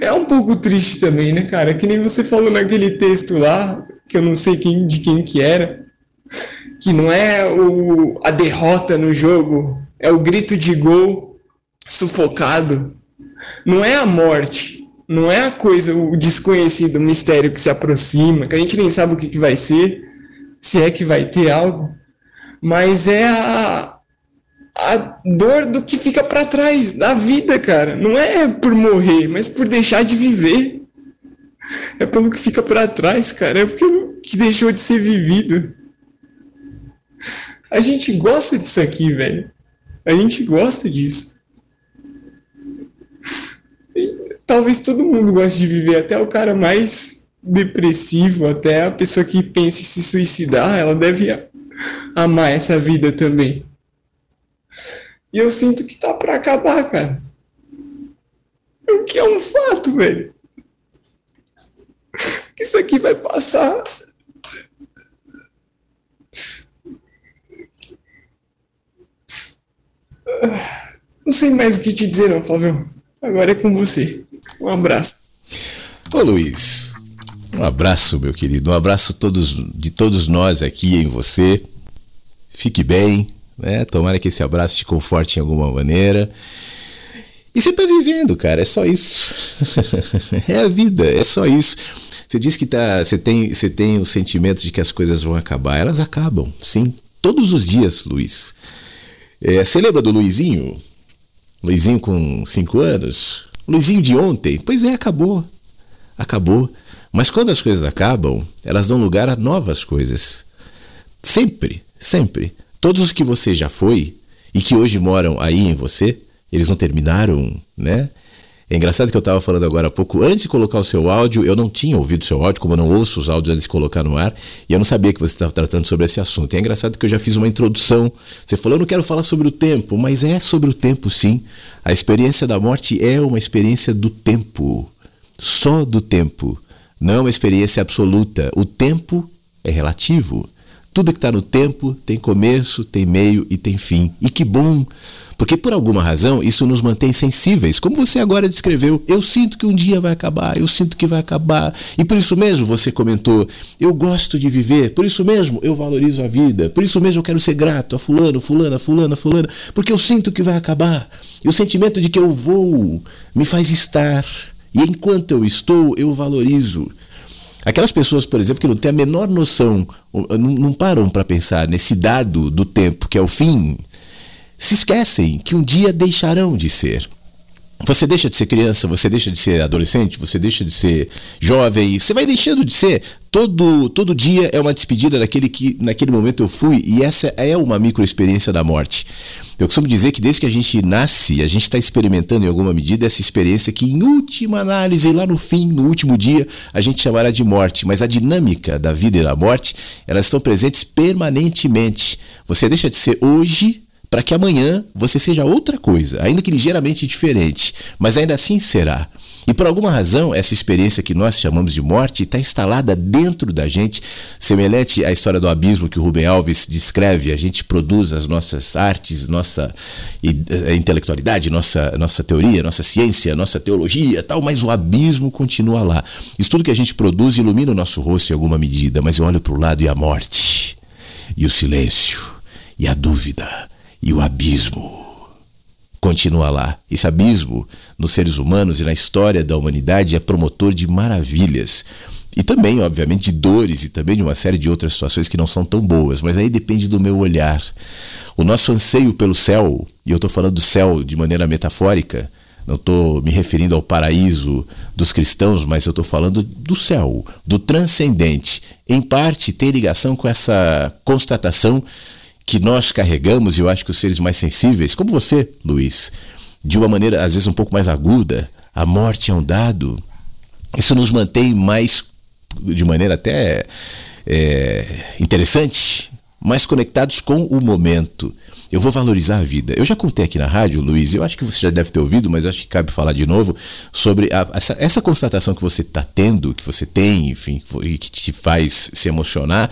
É um pouco triste também, né, cara? Que nem você falou naquele texto lá, que eu não sei quem, de quem que era que não é o, a derrota no jogo, é o grito de gol sufocado. não é a morte, não é a coisa, o desconhecido, o mistério que se aproxima, que a gente nem sabe o que, que vai ser, se é que vai ter algo, mas é a, a dor do que fica para trás da vida, cara. Não é por morrer, mas por deixar de viver. É pelo que fica para trás, cara. É pelo que deixou de ser vivido. A gente gosta disso aqui, velho. A gente gosta disso. Talvez todo mundo goste de viver, até o cara mais depressivo, até a pessoa que pensa em se suicidar, ela deve amar essa vida também. E eu sinto que tá para acabar, cara. O que é um fato, velho. Que isso aqui vai passar. Não sei mais o que te dizer, não, Flávio. Agora é com você. Um abraço. Ô Luiz, um abraço, meu querido. Um abraço todos, de todos nós aqui em você. Fique bem, né? Tomara que esse abraço te conforte em alguma maneira. E você tá vivendo, cara, é só isso. <laughs> é a vida, é só isso. Você diz que tá, você tem, você tem o sentimento de que as coisas vão acabar. Elas acabam, sim. Todos os dias, Luiz. É, você lembra do Luizinho? Luizinho com 5 anos? Luizinho de ontem? Pois é, acabou. Acabou. Mas quando as coisas acabam, elas dão lugar a novas coisas. Sempre, sempre. Todos os que você já foi e que hoje moram aí em você, eles não terminaram, né? É engraçado que eu estava falando agora há pouco, antes de colocar o seu áudio, eu não tinha ouvido o seu áudio, como eu não ouço os áudios antes de colocar no ar, e eu não sabia que você estava tratando sobre esse assunto. E é engraçado que eu já fiz uma introdução. Você falou, eu não quero falar sobre o tempo, mas é sobre o tempo sim. A experiência da morte é uma experiência do tempo, só do tempo. Não é uma experiência absoluta. O tempo é relativo. Tudo que está no tempo tem começo, tem meio e tem fim. E que bom! Porque por alguma razão isso nos mantém sensíveis. Como você agora descreveu, eu sinto que um dia vai acabar, eu sinto que vai acabar. E por isso mesmo você comentou, eu gosto de viver, por isso mesmo eu valorizo a vida, por isso mesmo eu quero ser grato a fulano, fulana, fulana, fulana, porque eu sinto que vai acabar. E o sentimento de que eu vou me faz estar. E enquanto eu estou, eu valorizo. Aquelas pessoas, por exemplo, que não têm a menor noção, não, não param para pensar nesse dado do tempo, que é o fim, se esquecem que um dia deixarão de ser. Você deixa de ser criança, você deixa de ser adolescente, você deixa de ser jovem, você vai deixando de ser. Todo, todo dia é uma despedida daquele que naquele momento eu fui, e essa é uma microexperiência da morte. Eu costumo dizer que desde que a gente nasce, a gente está experimentando em alguma medida essa experiência que, em última análise, lá no fim, no último dia, a gente chamará de morte. Mas a dinâmica da vida e da morte, elas estão presentes permanentemente. Você deixa de ser hoje para que amanhã você seja outra coisa, ainda que ligeiramente diferente, mas ainda assim será. E por alguma razão, essa experiência que nós chamamos de morte está instalada dentro da gente, semelhante à história do abismo que o Rubem Alves descreve. A gente produz as nossas artes, nossa eh, intelectualidade, nossa, nossa teoria, nossa ciência, nossa teologia, tal, mas o abismo continua lá. Isso tudo que a gente produz ilumina o nosso rosto em alguma medida, mas eu olho para o lado e a morte, e o silêncio, e a dúvida e o abismo continua lá. Esse abismo nos seres humanos e na história da humanidade é promotor de maravilhas. E também, obviamente, de dores e também de uma série de outras situações que não são tão boas, mas aí depende do meu olhar. O nosso anseio pelo céu, e eu estou falando do céu de maneira metafórica, não estou me referindo ao paraíso dos cristãos, mas eu estou falando do céu, do transcendente. Em parte tem ligação com essa constatação que nós carregamos, e eu acho que os seres mais sensíveis, como você, Luiz, de uma maneira às vezes um pouco mais aguda, a morte é um dado. Isso nos mantém mais, de maneira até é, interessante, mais conectados com o momento. Eu vou valorizar a vida. Eu já contei aqui na rádio, Luiz, eu acho que você já deve ter ouvido, mas acho que cabe falar de novo sobre a, essa, essa, constatação que você está tendo, que você tem, enfim, e que te faz se emocionar,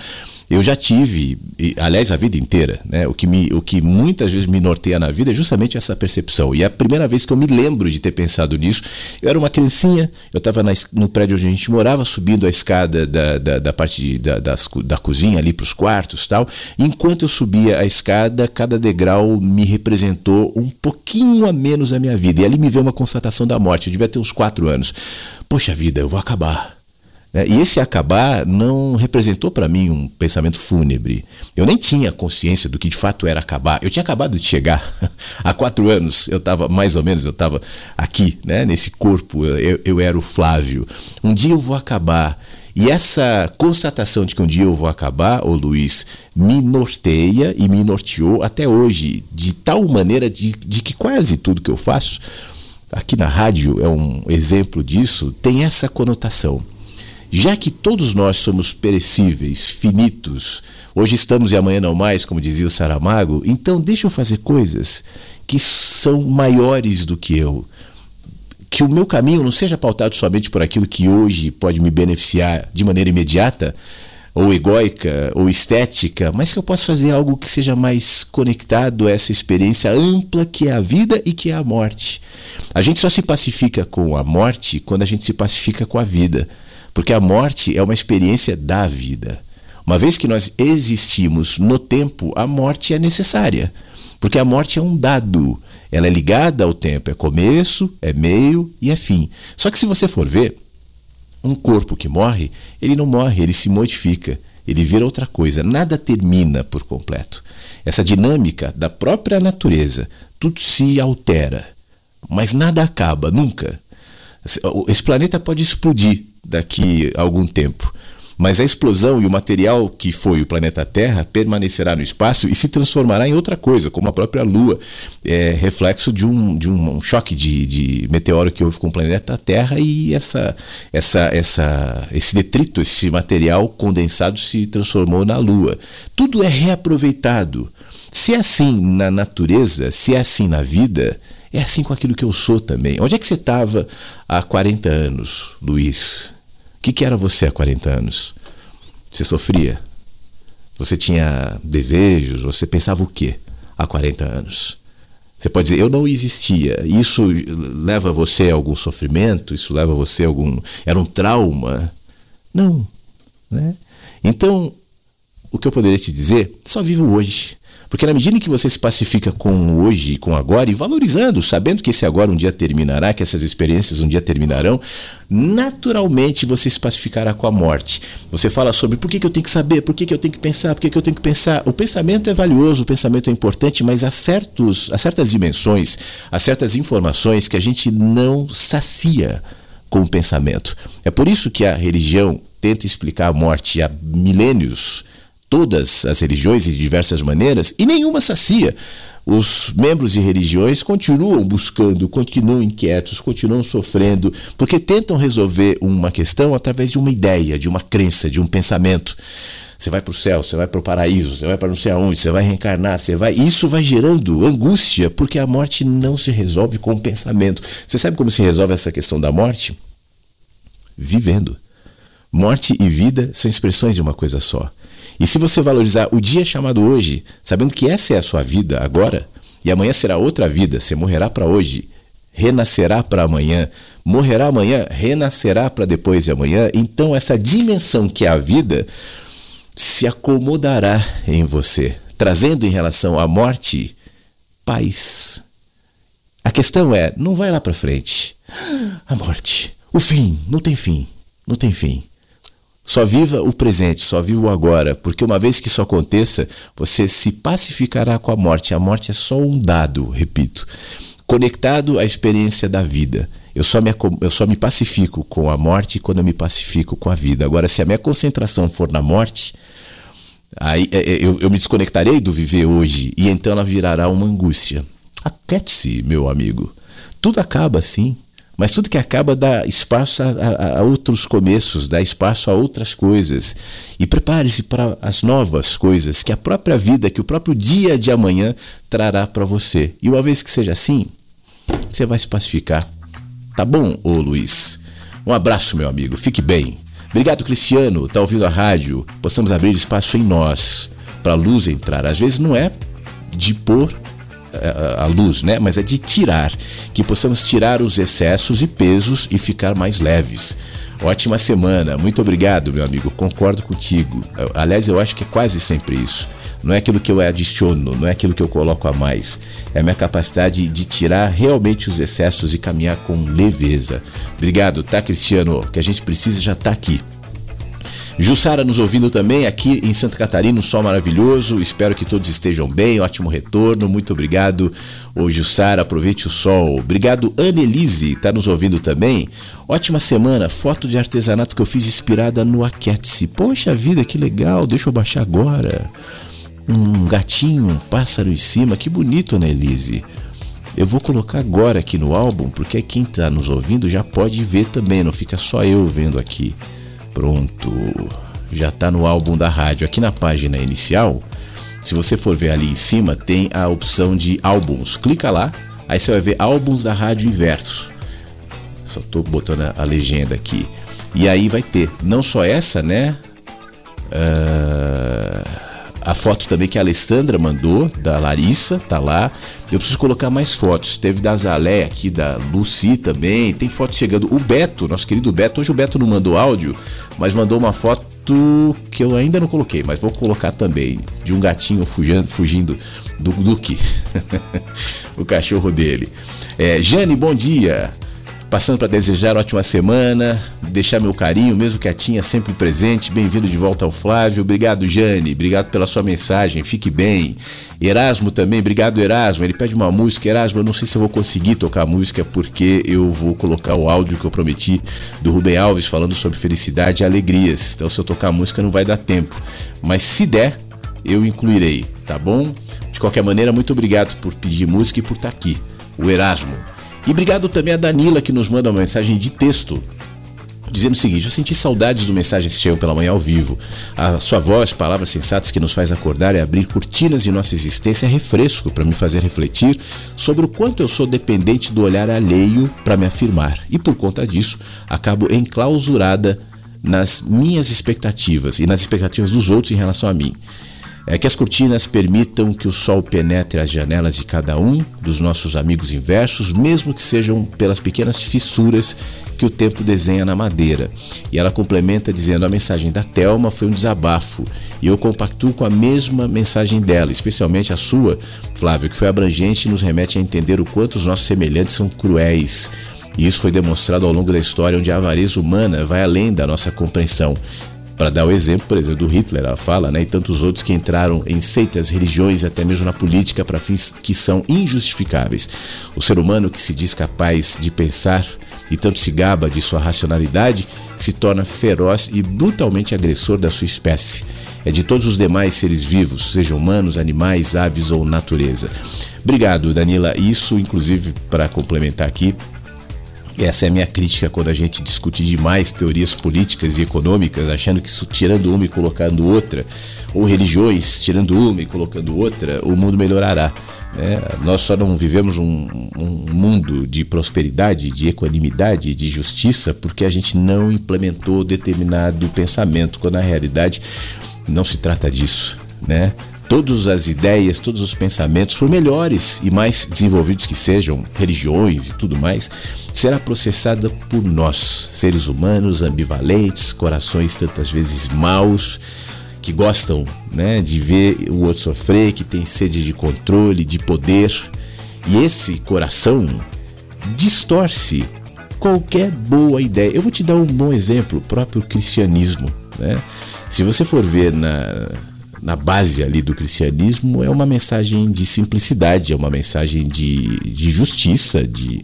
Eu já tive, e, aliás, a vida inteira, né? O que, me, o que muitas vezes me norteia na vida é justamente essa percepção. E é a primeira vez que eu me lembro de ter pensado nisso, eu era uma criancinha, eu estava no prédio onde a gente morava, subindo a escada da, da, da parte de, da, das, da cozinha ali para os quartos tal. E enquanto eu subia a escada, cada degrau me representou um pouquinho a menos a minha vida. E ali me veio uma constatação da morte. Eu devia ter uns quatro anos. Poxa vida, eu vou acabar e esse acabar não representou para mim um pensamento fúnebre. Eu nem tinha consciência do que de fato era acabar. Eu tinha acabado de chegar. <laughs> Há quatro anos eu estava, mais ou menos, eu estava aqui, né, nesse corpo. Eu, eu era o Flávio. Um dia eu vou acabar. E essa constatação de que um dia eu vou acabar, ô Luiz, me norteia e me norteou até hoje, de tal maneira de, de que quase tudo que eu faço, aqui na rádio é um exemplo disso, tem essa conotação já que todos nós somos perecíveis, finitos, hoje estamos e amanhã não mais, como dizia o Saramago, então deixa eu fazer coisas que são maiores do que eu. Que o meu caminho não seja pautado somente por aquilo que hoje pode me beneficiar de maneira imediata, ou egóica, ou estética, mas que eu possa fazer algo que seja mais conectado a essa experiência ampla que é a vida e que é a morte. A gente só se pacifica com a morte quando a gente se pacifica com a vida. Porque a morte é uma experiência da vida. Uma vez que nós existimos no tempo, a morte é necessária. Porque a morte é um dado. Ela é ligada ao tempo. É começo, é meio e é fim. Só que se você for ver, um corpo que morre, ele não morre, ele se modifica. Ele vira outra coisa. Nada termina por completo. Essa dinâmica da própria natureza, tudo se altera. Mas nada acaba, nunca. Esse planeta pode explodir daqui a algum tempo. Mas a explosão e o material que foi o planeta Terra permanecerá no espaço e se transformará em outra coisa, como a própria Lua, é reflexo de um, de um choque de, de meteoro que houve com o planeta Terra e essa, essa, essa, esse detrito, esse material condensado se transformou na Lua. Tudo é reaproveitado. Se é assim na natureza, se é assim na vida, é assim com aquilo que eu sou também. Onde é que você estava há 40 anos, Luiz? Que, que era você há 40 anos? Você sofria? Você tinha desejos? Você pensava o quê há 40 anos? Você pode dizer, eu não existia. Isso leva você a algum sofrimento? Isso leva você a algum. Era um trauma? Não. Né? Então, o que eu poderia te dizer, só vivo hoje. Porque na medida em que você se pacifica com hoje e com agora, e valorizando, sabendo que esse agora um dia terminará, que essas experiências um dia terminarão, naturalmente você se pacificará com a morte. Você fala sobre por que, que eu tenho que saber, por que, que eu tenho que pensar, por que, que eu tenho que pensar. O pensamento é valioso, o pensamento é importante, mas há, certos, há certas dimensões, há certas informações que a gente não sacia com o pensamento. É por isso que a religião tenta explicar a morte há milênios todas as religiões de diversas maneiras e nenhuma sacia. Os membros de religiões continuam buscando, continuam inquietos, continuam sofrendo, porque tentam resolver uma questão através de uma ideia, de uma crença, de um pensamento. Você vai para o céu, você vai para o paraíso, você vai para não sei aonde, você vai reencarnar, você vai. Isso vai gerando angústia, porque a morte não se resolve com o pensamento. Você sabe como se resolve essa questão da morte? Vivendo. Morte e vida são expressões de uma coisa só. E se você valorizar o dia chamado hoje, sabendo que essa é a sua vida agora, e amanhã será outra vida, você morrerá para hoje, renascerá para amanhã, morrerá amanhã, renascerá para depois de amanhã, então essa dimensão que é a vida se acomodará em você, trazendo em relação à morte paz. A questão é, não vai lá para frente. A morte, o fim, não tem fim, não tem fim. Só viva o presente, só viva o agora, porque uma vez que isso aconteça, você se pacificará com a morte. A morte é só um dado, repito, conectado à experiência da vida. Eu só, me, eu só me pacifico com a morte quando eu me pacifico com a vida. Agora, se a minha concentração for na morte, aí é, é, eu, eu me desconectarei do viver hoje e então ela virará uma angústia. Aquete-se, meu amigo. Tudo acaba assim. Mas tudo que acaba dá espaço a, a, a outros começos, dá espaço a outras coisas. E prepare-se para as novas coisas que a própria vida, que o próprio dia de amanhã trará para você. E uma vez que seja assim, você vai se pacificar. Tá bom, ô Luiz? Um abraço, meu amigo. Fique bem. Obrigado, Cristiano. Tá ouvindo a rádio? Possamos abrir espaço em nós para a luz entrar. Às vezes não é de pôr a luz, né? Mas é de tirar, que possamos tirar os excessos e pesos e ficar mais leves. Ótima semana, muito obrigado, meu amigo. Concordo contigo. Aliás, eu acho que é quase sempre isso. Não é aquilo que eu adiciono, não é aquilo que eu coloco a mais. É a minha capacidade de tirar realmente os excessos e caminhar com leveza. Obrigado, tá, Cristiano? O que a gente precisa já tá aqui. Jussara nos ouvindo também aqui em Santa Catarina, um sol maravilhoso. Espero que todos estejam bem. Ótimo retorno. Muito obrigado, ô Jussara. Aproveite o sol. Obrigado, Annelise, está nos ouvindo também. Ótima semana. Foto de artesanato que eu fiz inspirada no Aquetice. Poxa vida, que legal. Deixa eu baixar agora. Um gatinho, um pássaro em cima. Que bonito, Annelise. Eu vou colocar agora aqui no álbum, porque quem está nos ouvindo já pode ver também, não fica só eu vendo aqui. Pronto, já está no álbum da rádio. Aqui na página inicial, se você for ver ali em cima, tem a opção de álbuns. Clica lá, aí você vai ver álbuns da rádio inverso. Só estou botando a, legenda aqui. E aí vai ter não só essa, né? Uh, a foto também que a Alessandra mandou, da Larissa, tá lá. Eu preciso colocar mais fotos. Teve da Zalé aqui, da Lucy também. Tem fotos chegando. O Beto, nosso querido Beto, hoje o Beto não mandou áudio, mas mandou uma foto que eu ainda não coloquei, mas vou colocar também. De um gatinho fugindo, fugindo do Duque, <laughs> o cachorro dele. É, Jane, bom dia. Passando para desejar ótima semana, deixar meu carinho, mesmo quietinha, sempre presente. Bem-vindo de volta ao Flávio. Obrigado, Jane. Obrigado pela sua mensagem. Fique bem. Erasmo também, obrigado, Erasmo. Ele pede uma música. Erasmo, eu não sei se eu vou conseguir tocar a música porque eu vou colocar o áudio que eu prometi do Rubem Alves falando sobre felicidade e alegrias. Então, se eu tocar a música, não vai dar tempo. Mas se der, eu incluirei, tá bom? De qualquer maneira, muito obrigado por pedir música e por estar aqui. O Erasmo. E obrigado também a Danila que nos manda uma mensagem de texto dizendo o seguinte: Eu senti saudades do Mensagens que chegam pela manhã ao vivo. A sua voz, palavras sensatas que nos faz acordar e abrir cortinas de nossa existência é refresco para me fazer refletir sobre o quanto eu sou dependente do olhar alheio para me afirmar. E por conta disso, acabo enclausurada nas minhas expectativas e nas expectativas dos outros em relação a mim é que as cortinas permitam que o sol penetre as janelas de cada um dos nossos amigos inversos, mesmo que sejam pelas pequenas fissuras que o tempo desenha na madeira. E ela complementa dizendo: a mensagem da Telma foi um desabafo, e eu compactuo com a mesma mensagem dela, especialmente a sua, Flávio, que foi abrangente e nos remete a entender o quanto os nossos semelhantes são cruéis. E isso foi demonstrado ao longo da história, onde a avareza humana vai além da nossa compreensão. Para dar o exemplo, por exemplo, do Hitler, ela fala, né, e tantos outros que entraram em seitas, religiões até mesmo na política para fins que são injustificáveis. O ser humano que se diz capaz de pensar e tanto se gaba de sua racionalidade se torna feroz e brutalmente agressor da sua espécie. É de todos os demais seres vivos, sejam humanos, animais, aves ou natureza. Obrigado, Danila. Isso, inclusive, para complementar aqui, essa é a minha crítica quando a gente discute demais teorias políticas e econômicas, achando que isso tirando uma e colocando outra, ou religiões tirando uma e colocando outra, o mundo melhorará. Né? Nós só não vivemos um, um mundo de prosperidade, de equanimidade, de justiça, porque a gente não implementou determinado pensamento, quando na realidade não se trata disso. Né? Todas as ideias, todos os pensamentos, por melhores e mais desenvolvidos que sejam, religiões e tudo mais, será processada por nós, seres humanos ambivalentes, corações tantas vezes maus, que gostam né, de ver o outro sofrer, que tem sede de controle, de poder. E esse coração distorce qualquer boa ideia. Eu vou te dar um bom exemplo, o próprio cristianismo. Né? Se você for ver na, na base ali do cristianismo é uma mensagem de simplicidade, é uma mensagem de, de justiça, de,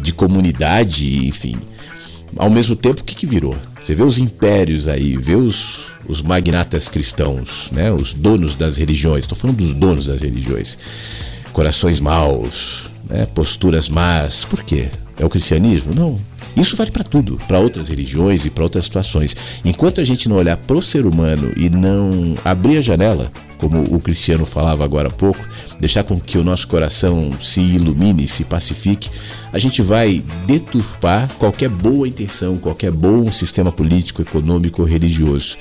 de comunidade, enfim. Ao mesmo tempo, o que, que virou? Você vê os impérios aí, vê os, os magnatas cristãos, né? os donos das religiões, estou falando dos donos das religiões. Corações maus, né? posturas más. Por quê? É o cristianismo? Não. Isso vale para tudo, para outras religiões e para outras situações. Enquanto a gente não olhar para o ser humano e não abrir a janela, como o Cristiano falava agora há pouco, deixar com que o nosso coração se ilumine, se pacifique, a gente vai deturpar qualquer boa intenção, qualquer bom sistema político, econômico ou religioso.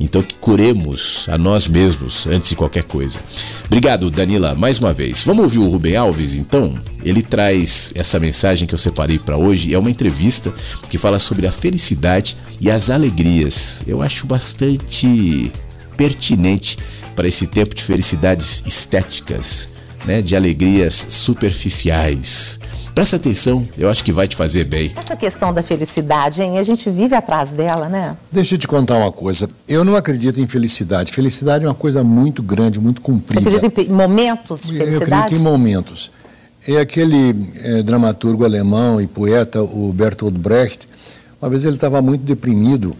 Então que curemos a nós mesmos antes de qualquer coisa. Obrigado, Danila, mais uma vez. Vamos ouvir o Rubem Alves, então? Ele traz essa mensagem que eu separei para hoje, é uma entrevista que fala sobre a felicidade e as alegrias. Eu acho bastante pertinente para esse tempo de felicidades estéticas, né, de alegrias superficiais. Presta atenção, eu acho que vai te fazer bem. Essa questão da felicidade, hein? A gente vive atrás dela, né? Deixa eu te contar uma coisa. Eu não acredito em felicidade. Felicidade é uma coisa muito grande, muito comprida. Você acredita em momentos de felicidade? Eu acredito em momentos. É aquele é, dramaturgo alemão e poeta, o Bertolt Brecht, uma vez ele estava muito deprimido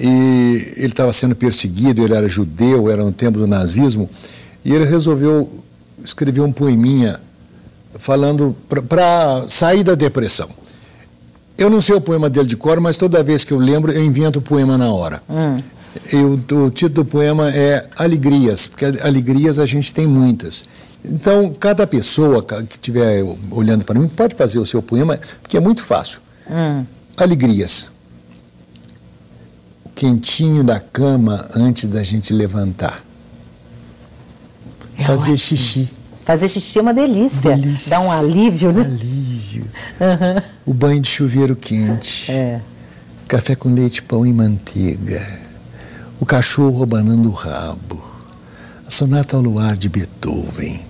e ele estava sendo perseguido, ele era judeu, era no tempo do nazismo, e ele resolveu escrever um poeminha falando para sair da depressão. Eu não sei o poema dele de cor, mas toda vez que eu lembro, eu invento o poema na hora. Hum. o título do poema é Alegrias, porque alegrias a gente tem muitas. Então, cada pessoa que estiver olhando para mim pode fazer o seu poema, porque é muito fácil. Hum. Alegrias quentinho da cama antes da gente levantar. É Fazer ótimo. xixi. Fazer xixi é uma delícia. delícia. Dá um alívio, né? Alívio. Uhum. O banho de chuveiro quente. É. Café com leite, pão e manteiga. O cachorro abanando o rabo. A sonata ao luar de Beethoven.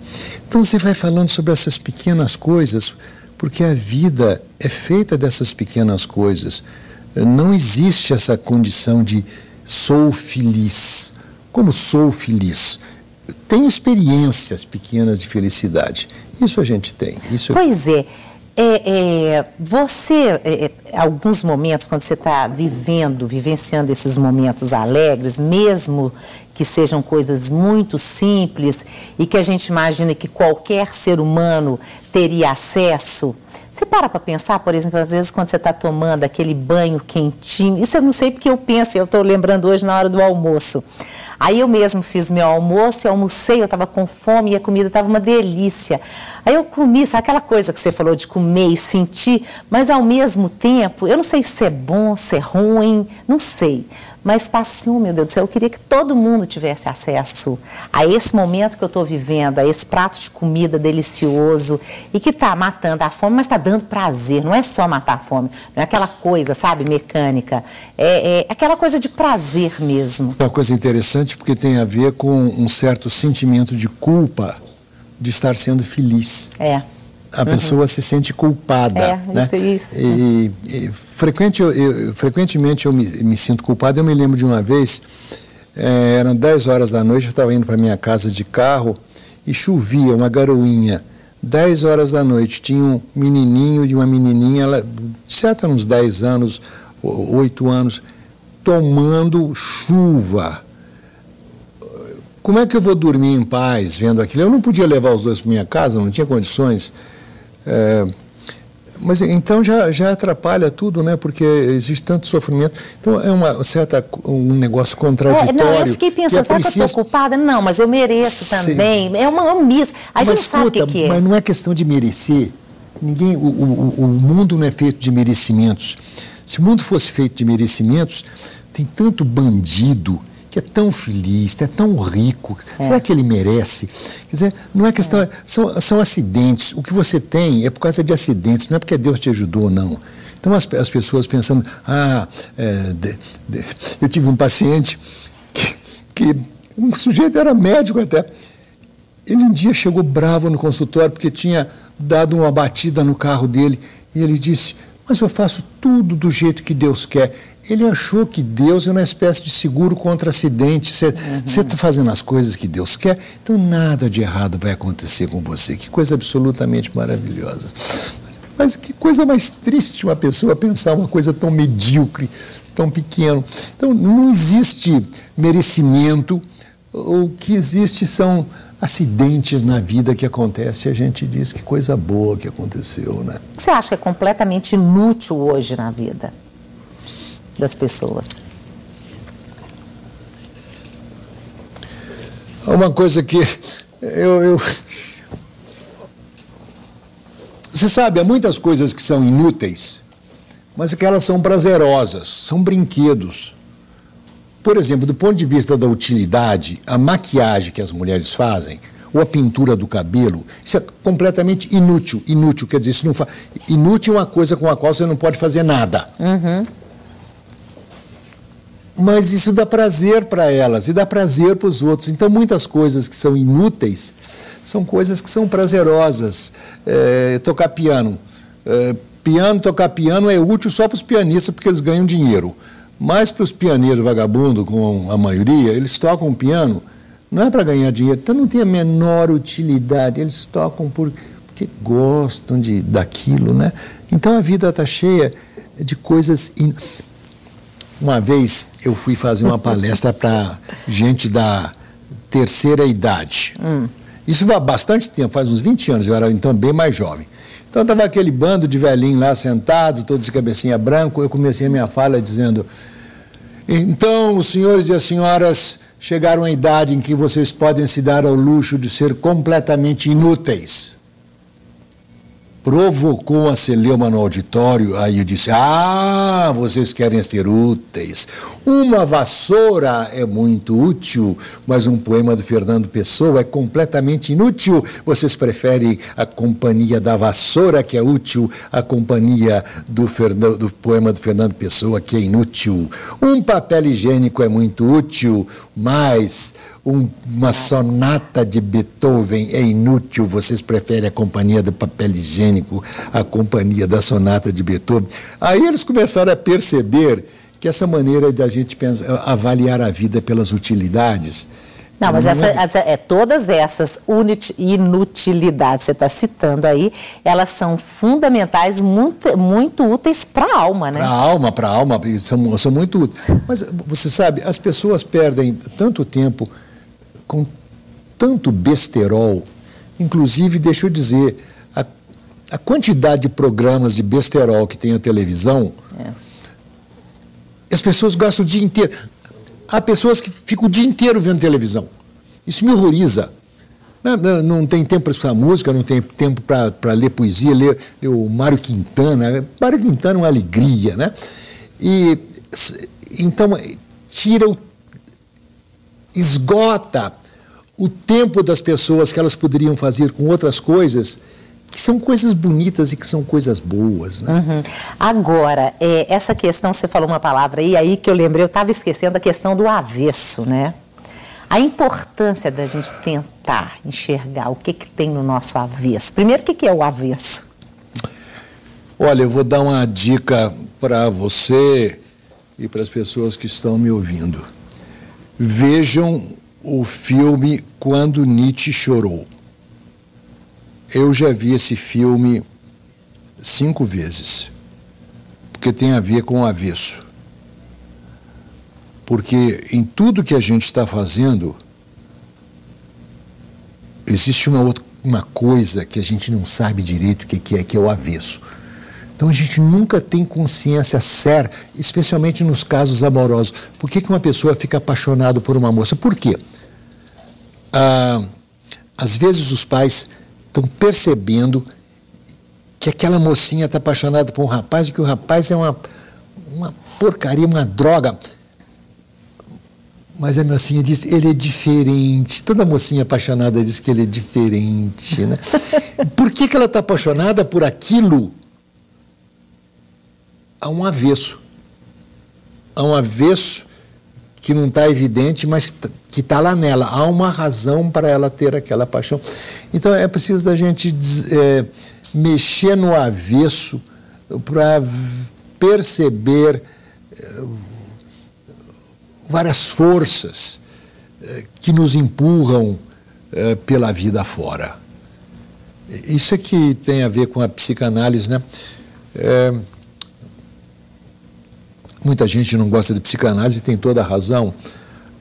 Então você vai falando sobre essas pequenas coisas, porque a vida é feita dessas pequenas coisas não existe essa condição de sou feliz. Como sou feliz? Tenho experiências pequenas de felicidade. Isso a gente tem. Isso pois é. É, é, você, é, é alguns momentos, quando você está vivendo, vivenciando esses momentos alegres, mesmo que sejam coisas muito simples e que a gente imagina que qualquer ser humano teria acesso, você para para pensar, por exemplo, às vezes quando você está tomando aquele banho quentinho, isso eu não sei porque eu penso, eu estou lembrando hoje na hora do almoço. Aí eu mesmo fiz meu almoço, eu almocei, eu estava com fome e a comida estava uma delícia. Aí eu comi, sabe aquela coisa que você falou de comer e sentir, mas ao mesmo tempo, eu não sei se é bom, se é ruim, não sei. Mas passinho, meu Deus do céu, eu queria que todo mundo tivesse acesso a esse momento que eu estou vivendo, a esse prato de comida delicioso e que está matando a fome, mas está dando prazer. Não é só matar a fome, não é aquela coisa, sabe, mecânica. É, é aquela coisa de prazer mesmo. É uma coisa interessante porque tem a ver com um certo sentimento de culpa de estar sendo feliz. É a uhum. pessoa se sente culpada. É, né? isso, isso. E, e frequente, eu, eu, frequentemente eu me, me, sinto culpado. Eu me lembro de uma vez, é, eram 10 horas da noite, eu estava indo para minha casa de carro e chovia, uma garoinha. 10 horas da noite, tinha um menininho e uma menininha, ela, certa uns 10 anos, 8 anos, tomando chuva. Como é que eu vou dormir em paz vendo aquilo? Eu não podia levar os dois para minha casa, não tinha condições. É, mas então já, já atrapalha tudo, né? Porque existe tanto sofrimento. Então é uma certa um negócio contraditório. É, não, eu fiquei pensando, será que eu estou culpada? Não, mas eu mereço Sim. também. É uma, miss. A gente escuta, sabe o que, que, é. Mas não é questão de merecer. Ninguém, o, o, o mundo não é feito de merecimentos. Se o mundo fosse feito de merecimentos, tem tanto bandido, que é tão feliz, é tão rico. É. Será que ele merece? Quer dizer, não é questão. É. São, são acidentes. O que você tem é por causa de acidentes, não é porque Deus te ajudou, não. Então as, as pessoas pensando, ah, é, de, de, <laughs> eu tive um paciente que, que um sujeito era médico até. Ele um dia chegou bravo no consultório porque tinha dado uma batida no carro dele e ele disse: Mas eu faço tudo do jeito que Deus quer ele achou que Deus é uma espécie de seguro contra acidente. Você está uhum. fazendo as coisas que Deus quer, então nada de errado vai acontecer com você. Que coisa absolutamente maravilhosa. Mas, mas que coisa mais triste uma pessoa pensar uma coisa tão medíocre, tão pequeno. Então não existe merecimento. O que existe são acidentes na vida que acontecem. A gente diz que coisa boa que aconteceu, né? Você acha que é completamente inútil hoje na vida? Das pessoas? Uma coisa que eu, eu... Você sabe, há muitas coisas que são inúteis, mas que elas são prazerosas, são brinquedos. Por exemplo, do ponto de vista da utilidade, a maquiagem que as mulheres fazem, ou a pintura do cabelo, isso é completamente inútil. Inútil, quer dizer, isso não fa... inútil é uma coisa com a qual você não pode fazer nada. Uhum. Mas isso dá prazer para elas e dá prazer para os outros. Então, muitas coisas que são inúteis são coisas que são prazerosas. É, tocar piano. É, piano, tocar piano é útil só para os pianistas porque eles ganham dinheiro. Mas para os pianeiros vagabundos, com a maioria, eles tocam piano não é para ganhar dinheiro, então não tem a menor utilidade. Eles tocam por, porque gostam de, daquilo, né? Então a vida está cheia de coisas. In... Uma vez eu fui fazer uma palestra para gente da terceira idade. Hum. Isso há bastante tempo, faz uns 20 anos, eu era então bem mais jovem. Então estava aquele bando de velhinhos lá sentado, todos de cabecinha branco. Eu comecei a minha fala dizendo: Então, os senhores e as senhoras chegaram à idade em que vocês podem se dar ao luxo de ser completamente inúteis provocou a celeuma no auditório, aí eu disse: Ah, vocês querem ser úteis. Uma vassoura é muito útil, mas um poema do Fernando Pessoa é completamente inútil. Vocês preferem a companhia da vassoura, que é útil, a companhia do, Fernando, do poema do Fernando Pessoa, que é inútil. Um papel higiênico é muito útil, mas um, uma sonata de Beethoven é inútil, vocês preferem a companhia do papel higiênico, a companhia da sonata de Beethoven. Aí eles começaram a perceber que essa maneira de a gente pensar, avaliar a vida pelas utilidades. Não, mas essa, essa, é, todas essas inutilidades que você está citando aí, elas são fundamentais, muito, muito úteis para a alma, né? Para a alma, para a alma, são, são muito úteis. Mas você sabe, as pessoas perdem tanto tempo com tanto besterol. Inclusive, deixa eu dizer, a, a quantidade de programas de besterol que tem a televisão, é. as pessoas gastam o dia inteiro. Há pessoas que ficam o dia inteiro vendo televisão. Isso me horroriza. Não, não tem tempo para escutar música, não tem tempo para ler poesia, ler, ler o Mário Quintana. Mário Quintana é uma alegria, né? E, então, tira o esgota o tempo das pessoas que elas poderiam fazer com outras coisas que são coisas bonitas e que são coisas boas. Né? Uhum. Agora, é, essa questão, você falou uma palavra aí, aí que eu lembrei, eu estava esquecendo a questão do avesso, né? A importância da gente tentar enxergar o que, que tem no nosso avesso. Primeiro, o que, que é o avesso? Olha, eu vou dar uma dica para você e para as pessoas que estão me ouvindo. Vejam o filme Quando Nietzsche Chorou. Eu já vi esse filme cinco vezes, porque tem a ver com o avesso. Porque em tudo que a gente está fazendo, existe uma, outra, uma coisa que a gente não sabe direito o que é, que é o avesso. Então a gente nunca tem consciência séria, especialmente nos casos amorosos. Por que, que uma pessoa fica apaixonada por uma moça? Por quê? Ah, às vezes os pais estão percebendo que aquela mocinha está apaixonada por um rapaz e que o rapaz é uma, uma porcaria, uma droga. Mas a mocinha diz, ele é diferente. Toda mocinha apaixonada diz que ele é diferente. Né? <laughs> Por que, que ela está apaixonada por aquilo há um avesso. Há um avesso que não está evidente, mas que está lá nela. Há uma razão para ela ter aquela paixão. Então é preciso da gente é, mexer no avesso para perceber é, várias forças é, que nos empurram é, pela vida fora. Isso é que tem a ver com a psicanálise, né? Muita gente não gosta de psicanálise e tem toda a razão.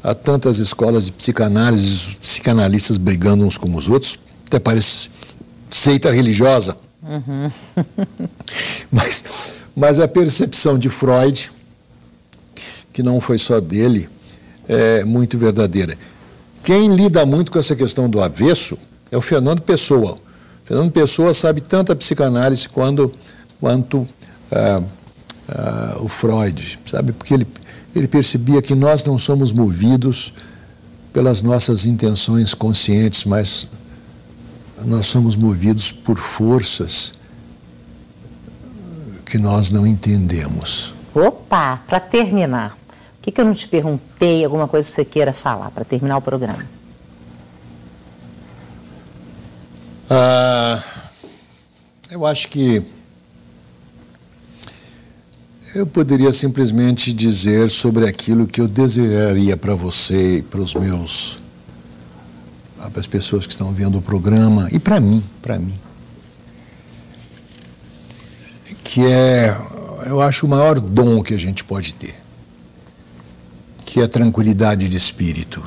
Há tantas escolas de psicanálise, os psicanalistas brigando uns com os outros, até parece seita religiosa. Uhum. <laughs> mas, mas a percepção de Freud, que não foi só dele, é muito verdadeira. quem lida muito com essa questão do avesso é o Fernando Pessoa. O Fernando Pessoa sabe tanto a psicanálise quando, quanto ah, ah, o Freud, sabe? Porque ele, ele percebia que nós não somos movidos pelas nossas intenções conscientes, mas nós somos movidos por forças que nós não entendemos. Opa, para terminar, o que, que eu não te perguntei? Alguma coisa que você queira falar para terminar o programa? Ah, eu acho que eu poderia simplesmente dizer sobre aquilo que eu desejaria para você e para os meus para as pessoas que estão vendo o programa e para mim, para mim. Que é, eu acho, o maior dom que a gente pode ter. Que é a tranquilidade de espírito.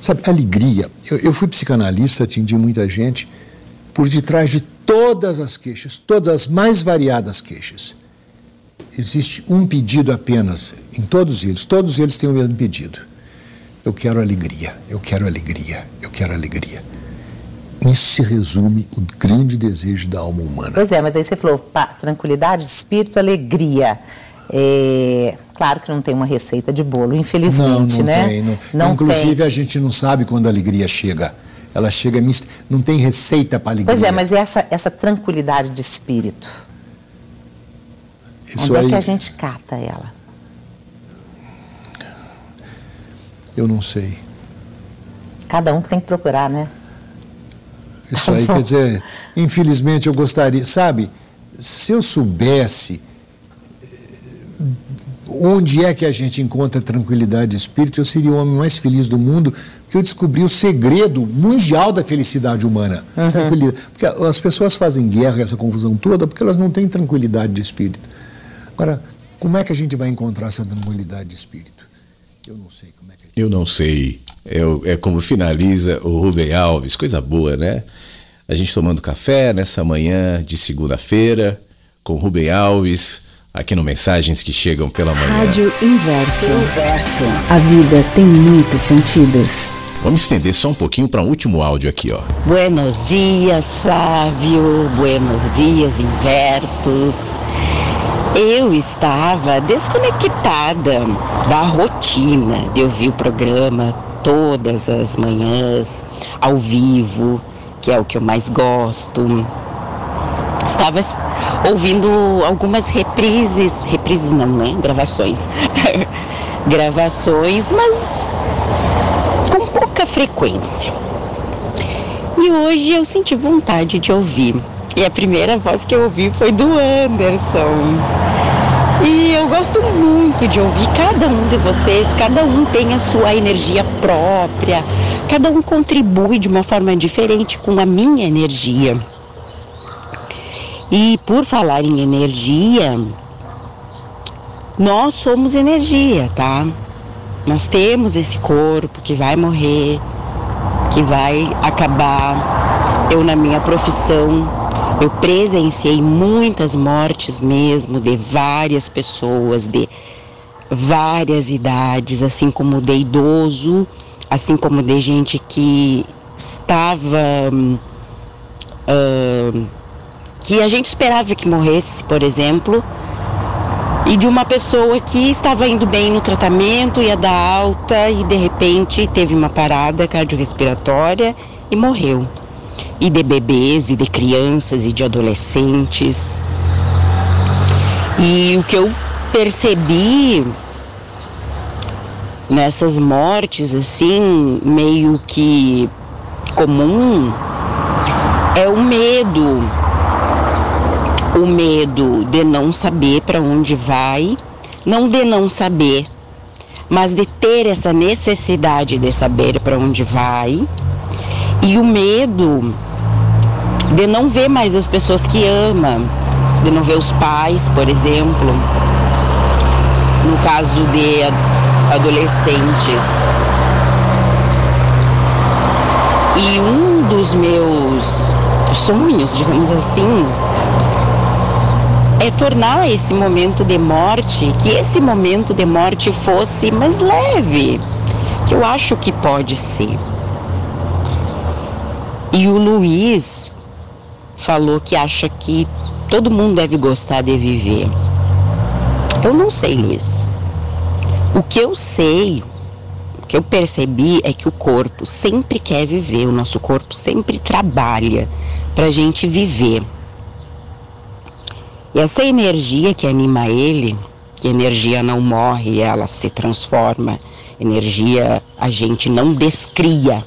Sabe, alegria. Eu, eu fui psicanalista, atendi muita gente. Por detrás de todas as queixas, todas as mais variadas queixas, existe um pedido apenas, em todos eles. Todos eles têm o mesmo pedido eu quero alegria, eu quero alegria, eu quero alegria. Isso se resume o grande desejo da alma humana. Pois é, mas aí você falou pá, tranquilidade, espírito, alegria. É, claro que não tem uma receita de bolo, infelizmente, não, não né? Tem, não, não Inclusive tem. a gente não sabe quando a alegria chega. Ela chega não tem receita para alegria. Pois é, mas essa essa tranquilidade de espírito. Isso onde aí, é que a gente cata ela? Eu não sei. Cada um que tem que procurar, né? Isso aí quer dizer, infelizmente eu gostaria, sabe, se eu soubesse eh, onde é que a gente encontra tranquilidade de espírito, eu seria o homem mais feliz do mundo, porque eu descobri o segredo mundial da felicidade humana. Uhum. Porque as pessoas fazem guerra, essa confusão toda, porque elas não têm tranquilidade de espírito. Agora, como é que a gente vai encontrar essa tranquilidade de espírito? Eu não sei como é que Eu não sei. É, é como finaliza o Rubem Alves, coisa boa, né? A gente tomando café nessa manhã de segunda-feira com Rubem Alves, aqui no Mensagens que Chegam pela Manhã. Rádio Inverso. Inverso. A vida tem muitos sentidos. Vamos estender só um pouquinho para um último áudio aqui, ó. Buenos dias, Flávio. Buenos dias, Inversos. Eu estava desconectada da rotina de ouvir o programa todas as manhãs, ao vivo, que é o que eu mais gosto. Estava ouvindo algumas reprises, reprises não, né? Gravações. <laughs> Gravações, mas com pouca frequência. E hoje eu senti vontade de ouvir. E a primeira voz que eu ouvi foi do Anderson. E eu gosto muito de ouvir cada um de vocês, cada um tem a sua energia própria, cada um contribui de uma forma diferente com a minha energia. E por falar em energia, nós somos energia, tá? Nós temos esse corpo que vai morrer, que vai acabar. Eu, na minha profissão, eu presenciei muitas mortes mesmo de várias pessoas, de várias idades, assim como de idoso, assim como de gente que estava. Uh, que a gente esperava que morresse, por exemplo, e de uma pessoa que estava indo bem no tratamento, ia dar alta e de repente teve uma parada cardiorrespiratória e morreu. E de bebês, e de crianças, e de adolescentes. E o que eu percebi nessas mortes, assim, meio que comum, é o medo o medo de não saber para onde vai, não de não saber, mas de ter essa necessidade de saber para onde vai, e o medo de não ver mais as pessoas que ama, de não ver os pais, por exemplo, no caso de adolescentes. E um dos meus sonhos, digamos assim, é tornar esse momento de morte, que esse momento de morte fosse mais leve, que eu acho que pode ser. E o Luiz falou que acha que todo mundo deve gostar de viver. Eu não sei, Luiz. O que eu sei, o que eu percebi é que o corpo sempre quer viver, o nosso corpo sempre trabalha para gente viver. E essa energia que anima ele, que energia não morre, ela se transforma, energia a gente não descria.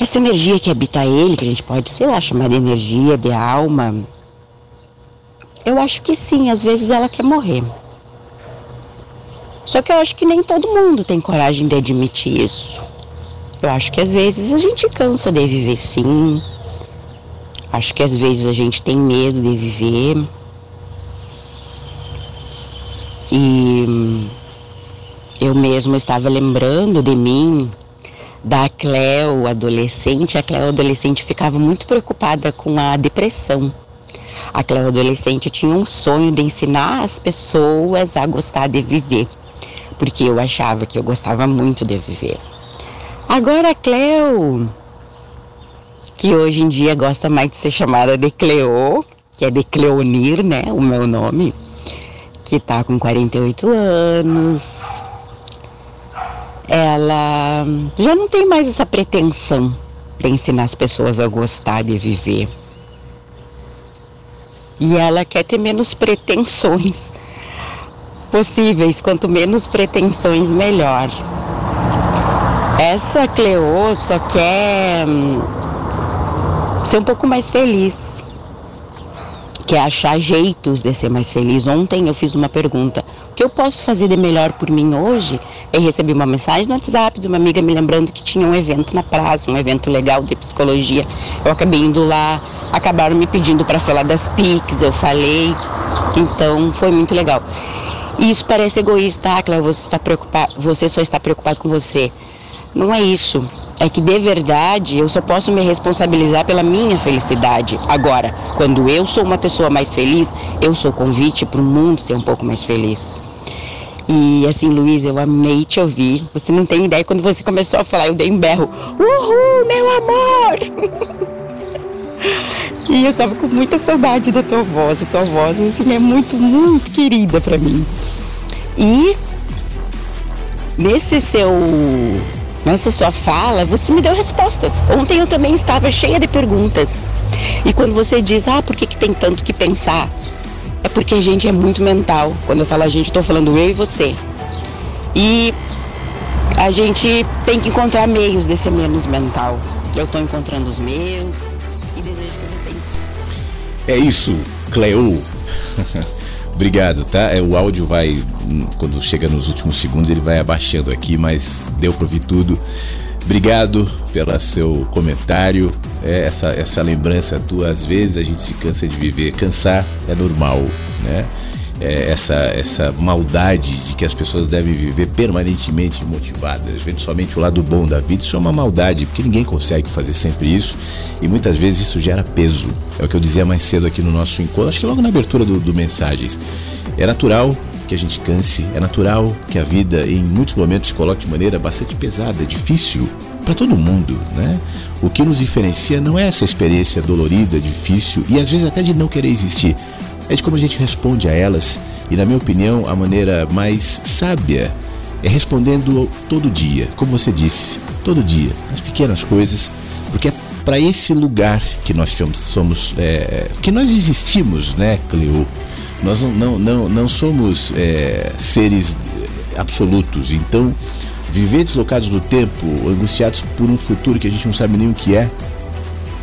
Essa energia que habita ele, que a gente pode, sei lá, chamar de energia, de alma, eu acho que sim, às vezes ela quer morrer. Só que eu acho que nem todo mundo tem coragem de admitir isso. Eu acho que às vezes a gente cansa de viver sim, Acho que às vezes a gente tem medo de viver. E eu mesmo estava lembrando de mim, da Cleo adolescente. A Cleo adolescente ficava muito preocupada com a depressão. A Cleo adolescente tinha um sonho de ensinar as pessoas a gostar de viver, porque eu achava que eu gostava muito de viver. Agora a Cleo que hoje em dia gosta mais de ser chamada de Cleo, que é de Cleonir, né? O meu nome, que tá com 48 anos. Ela já não tem mais essa pretensão de ensinar as pessoas a gostar de viver. E ela quer ter menos pretensões possíveis, quanto menos pretensões, melhor. Essa Cleo só quer hum, ser um pouco mais feliz, que é achar jeitos de ser mais feliz. Ontem eu fiz uma pergunta: o que eu posso fazer de melhor por mim hoje? Eu recebi uma mensagem no WhatsApp de uma amiga me lembrando que tinha um evento na praça, um evento legal de psicologia. Eu acabei indo lá, acabaram me pedindo para falar das PICs, eu falei, então foi muito legal. E isso parece egoísta, ah, Cléo, você, está preocupado, você só está preocupado com você. Não é isso. É que de verdade eu só posso me responsabilizar pela minha felicidade. Agora, quando eu sou uma pessoa mais feliz, eu sou convite para o mundo ser um pouco mais feliz. E assim, Luiz, eu amei te ouvir. Você não tem ideia, quando você começou a falar, eu dei um berro. Uhul, meu amor! <laughs> e eu estava com muita saudade da tua voz. A tua voz assim, é muito, muito querida para mim. E nesse seu Nessa sua fala, você me deu respostas. Ontem eu também estava cheia de perguntas. E quando você diz, ah, por que, que tem tanto que pensar? É porque a gente é muito mental. Quando eu falo a gente, estou falando eu e você. E a gente tem que encontrar meios de ser menos mental. Eu estou encontrando os meus e desejo que você. É isso, Cleo. <laughs> Obrigado, tá? É, o áudio vai, quando chega nos últimos segundos, ele vai abaixando aqui, mas deu para ouvir tudo. Obrigado pelo seu comentário, é, essa, essa lembrança tua. Às vezes a gente se cansa de viver. Cansar é normal, né? é, essa, essa maldade de que as pessoas devem viver permanentemente motivadas, vendo somente o lado bom da vida, isso é uma maldade, porque ninguém consegue fazer sempre isso e muitas vezes isso gera peso. É o que eu dizia mais cedo aqui no nosso encontro, acho que logo na abertura do, do Mensagens. É natural que a gente canse, é natural que a vida em muitos momentos se coloque de maneira bastante pesada, difícil para todo mundo, né? O que nos diferencia não é essa experiência dolorida, difícil e às vezes até de não querer existir, é de como a gente responde a elas. E, na minha opinião, a maneira mais sábia é respondendo todo dia, como você disse, todo dia, as pequenas coisas, porque é para esse lugar que nós somos, é, que nós existimos, né, Cleo? Nós não, não, não, somos é, seres absolutos, então viver deslocados no tempo, angustiados por um futuro que a gente não sabe nem o que é,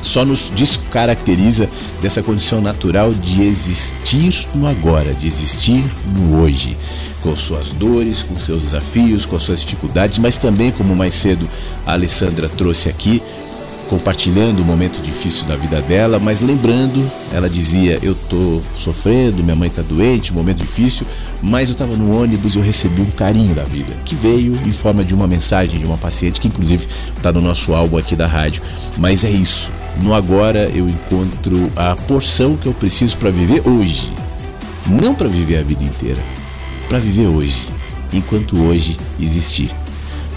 só nos descaracteriza dessa condição natural de existir no agora, de existir no hoje, com suas dores, com seus desafios, com suas dificuldades, mas também, como mais cedo a Alessandra trouxe aqui, compartilhando um momento difícil da vida dela, mas lembrando, ela dizia: Eu tô sofrendo, minha mãe tá doente, momento difícil, mas eu estava no ônibus e eu recebi um carinho da vida, que veio em forma de uma mensagem de uma paciente que, inclusive, está no nosso álbum aqui da rádio. Mas é isso, no agora eu encontro a porção que eu preciso para viver hoje, não para viver a vida inteira, para viver hoje, enquanto hoje existir.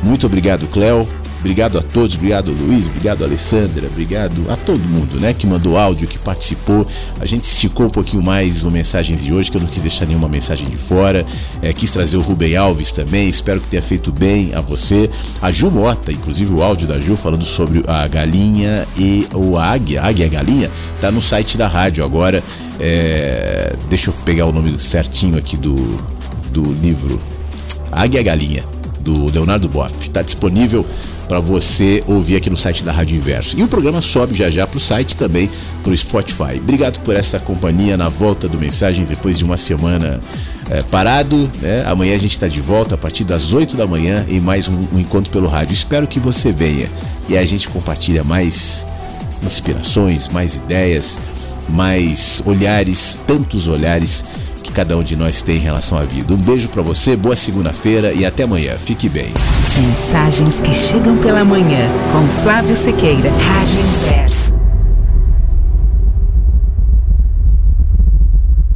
Muito obrigado, Cléo. Obrigado a todos, obrigado Luiz, obrigado Alessandra, obrigado a todo mundo, né, que mandou áudio, que participou. A gente esticou um pouquinho mais no mensagens de hoje, que eu não quis deixar nenhuma mensagem de fora. É, quis trazer o Rubem Alves também, espero que tenha feito bem a você. A Ju Mota, inclusive o áudio da Ju falando sobre a galinha e o águia, águia a galinha, tá no site da rádio agora. É, deixa eu pegar o nome certinho aqui do, do livro. Águia a Galinha, do Leonardo Boff. Está disponível para você ouvir aqui no site da Rádio Inverso. E o programa sobe já já para o site também, para o Spotify. Obrigado por essa companhia na volta do Mensagens depois de uma semana é, parado. Né? Amanhã a gente está de volta a partir das 8 da manhã em mais um, um encontro pelo rádio. Espero que você venha e a gente compartilha mais inspirações, mais ideias, mais olhares, tantos olhares que cada um de nós tem em relação à vida. Um beijo para você, boa segunda-feira e até amanhã. Fique bem. Mensagens que chegam pela manhã com Flávio Sequeira, Rádio Inverso.